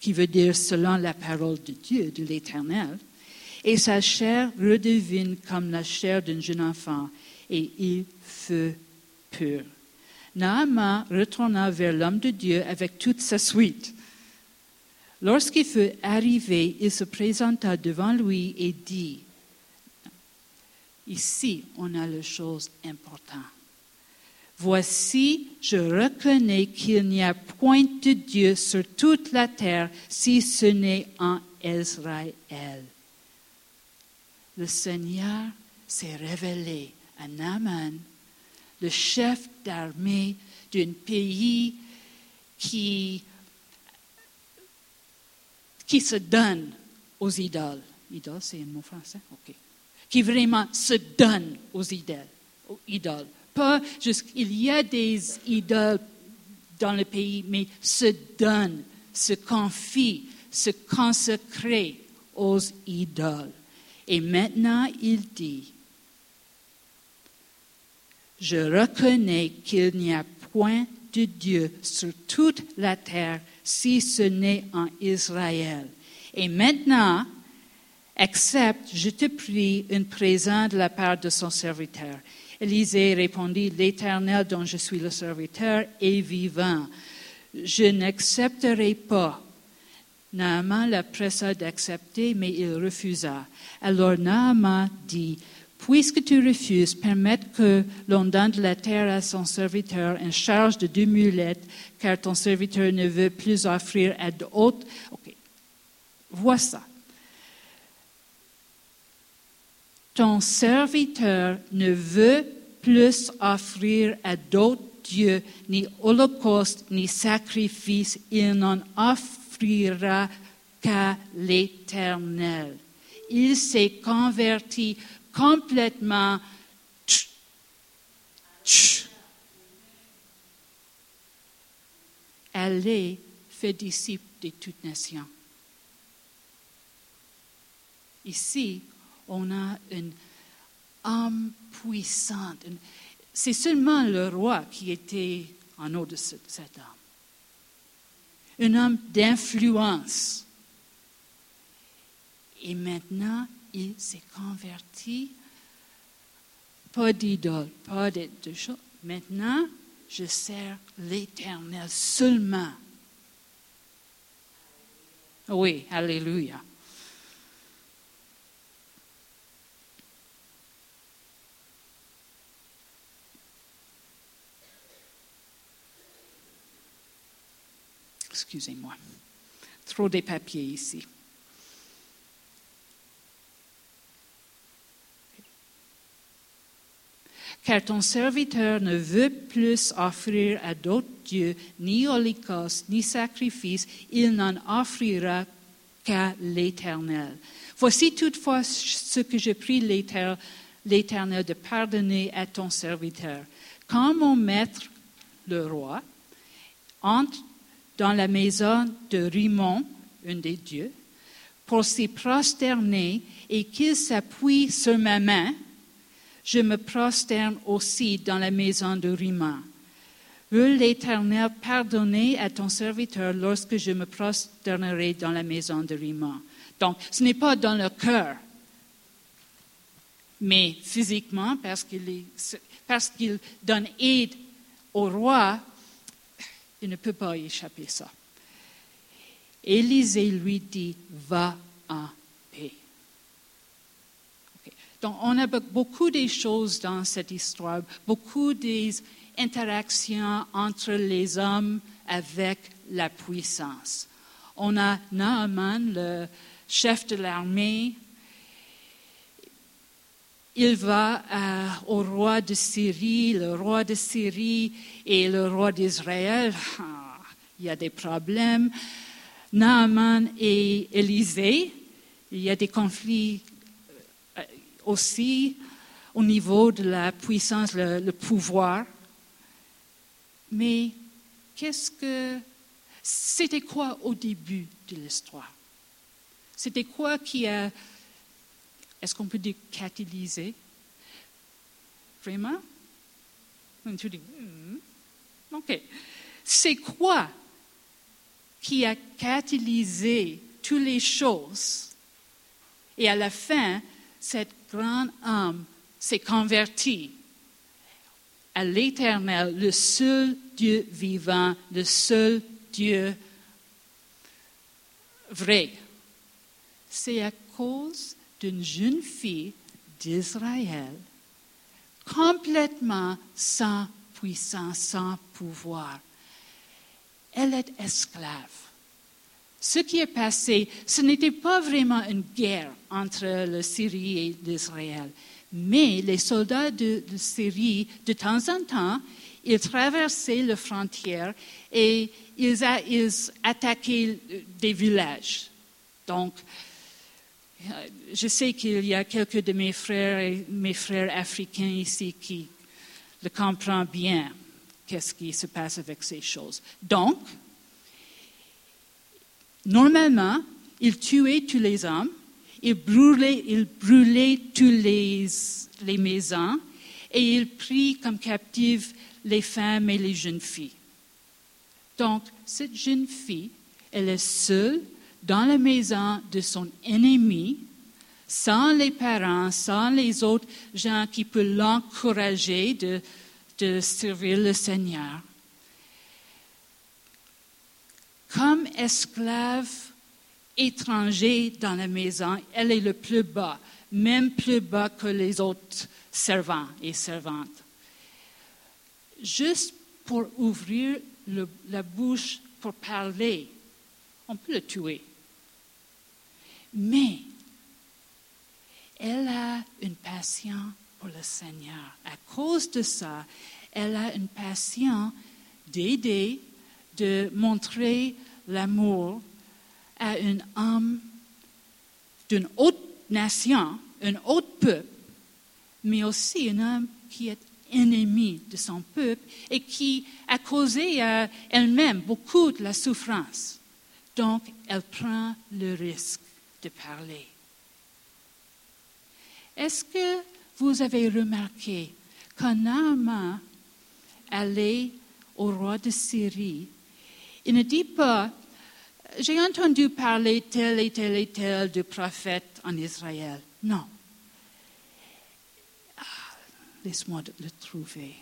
qui veut dire selon la parole de Dieu, de l'Éternel et sa chair redevine comme la chair d'un jeune enfant, et il fut pur. Naaman retourna vers l'homme de Dieu avec toute sa suite. Lorsqu'il fut arrivé, il se présenta devant lui et dit, Ici, on a la chose importante. Voici, je reconnais qu'il n'y a point de Dieu sur toute la terre si ce n'est en Israël le Seigneur s'est révélé à Naaman, le chef d'armée d'un pays qui, qui se donne aux idoles. Idole, c'est un mot français? OK. Qui vraiment se donne aux idoles. Aux idoles. Il y a des idoles dans le pays, mais se donne, se confie, se consacre aux idoles. Et maintenant, il dit, je reconnais qu'il n'y a point de Dieu sur toute la terre si ce n'est en Israël. Et maintenant, accepte, je te prie, un présent de la part de son serviteur. Élisée répondit, L'Éternel dont je suis le serviteur est vivant. Je n'accepterai pas Naaman la pressa d'accepter, mais il refusa. Alors Naaman dit, Puisque tu refuses, permette que l'on donne la terre à son serviteur en charge de deux mulettes, car ton serviteur ne veut plus offrir à d'autres. Ok, vois ça. Ton serviteur ne veut plus offrir à d'autres dieux ni holocauste ni sacrifice. Il n'en offre n'offrira qu'à l'Éternel. Il s'est converti complètement. Allez, fait disciple de toute nation. Ici, on a une âme puissante. C'est seulement le roi qui était en haut de cette âme un homme d'influence. Et maintenant, il s'est converti, pas d'idole, pas de, choses. Maintenant, je sers l'Éternel seulement. Oui, Alléluia. Excusez-moi. Trop de papiers ici. Car ton serviteur ne veut plus offrir à d'autres dieux ni holocauste ni sacrifice, il n'en offrira qu'à l'Éternel. Voici toutefois ce que je prie l'Éternel de pardonner à ton serviteur. Quand mon maître, le roi, entre dans la maison de Rimon, un des dieux, pour s'y prosterner et qu'il s'appuie sur ma main, je me prosterne aussi dans la maison de Rimon. Veux l'Éternel pardonner à ton serviteur lorsque je me prosternerai dans la maison de Rimon. Donc, ce n'est pas dans le cœur, mais physiquement, parce qu'il, parce qu'il donne aide au roi il ne peut pas échapper ça. Élisée lui dit, va en paix. Donc, on a beaucoup de choses dans cette histoire, beaucoup des interactions entre les hommes avec la puissance. On a Naaman, le chef de l'armée, il va euh, au roi de Syrie, le roi de Syrie et le roi d'Israël. Ah, il y a des problèmes. Naaman et Élisée, il y a des conflits euh, aussi au niveau de la puissance, le, le pouvoir. Mais qu'est-ce que c'était quoi au début de l'histoire? C'était quoi qui a, est-ce qu'on peut dire catalysé Vraiment? Tu dis, hmm, ok. C'est quoi qui a catalysé toutes les choses? Et à la fin, cette grande âme s'est convertie à l'Éternel, le seul Dieu vivant, le seul Dieu vrai. C'est à cause d'une jeune fille d'Israël, complètement sans puissance, sans pouvoir. Elle est esclave. Ce qui est passé, ce n'était pas vraiment une guerre entre la Syrie et l'Israël. Mais les soldats de, Syrie, de temps en temps, ils traversaient la frontière et ils, attaquaient des villages. Donc, je sais qu'il y a quelques de mes frères mes frères africains ici qui le comprennent bien, qu'est-ce qui se passe avec ces choses. Donc, normalement, ils tuaient tous les hommes il brûlait, il toutes les, les maisons et il prit comme captives les femmes et les jeunes filles. Donc, cette jeune fille, elle est seule dans la maison de son ennemi, sans les parents, sans les autres gens qui peuvent l'encourager de, servir le Seigneur. Comme esclave étranger dans la maison, elle est le plus bas, même plus bas que les autres servants et servantes. Juste pour ouvrir la bouche pour parler, on peut le tuer. Mais elle a une passion pour le Seigneur. À cause de ça, elle a une passion d'aider, de montrer l'amour à un homme d'une autre nation, un autre peuple, mais aussi un homme qui est ennemi de son peuple et qui a causé à elle-même beaucoup de la souffrance. Donc, elle prend le risque de parler. Est-ce que vous avez remarqué quand Naaman allait au roi de Syrie, il ne dit pas j'ai entendu parler tel et tel et tel de prophète en Israël. Non. Ah, laisse-moi le trouver.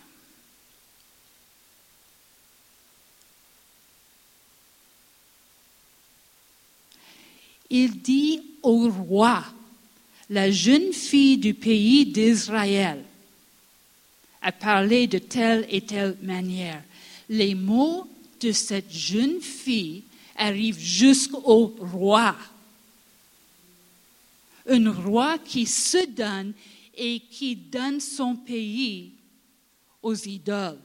Il dit au roi, la jeune fille du pays d'Israël a parlé de telle et telle manière. Les mots de cette jeune fille arrive jusqu'au roi. Un roi qui se donne et qui donne son pays aux idoles.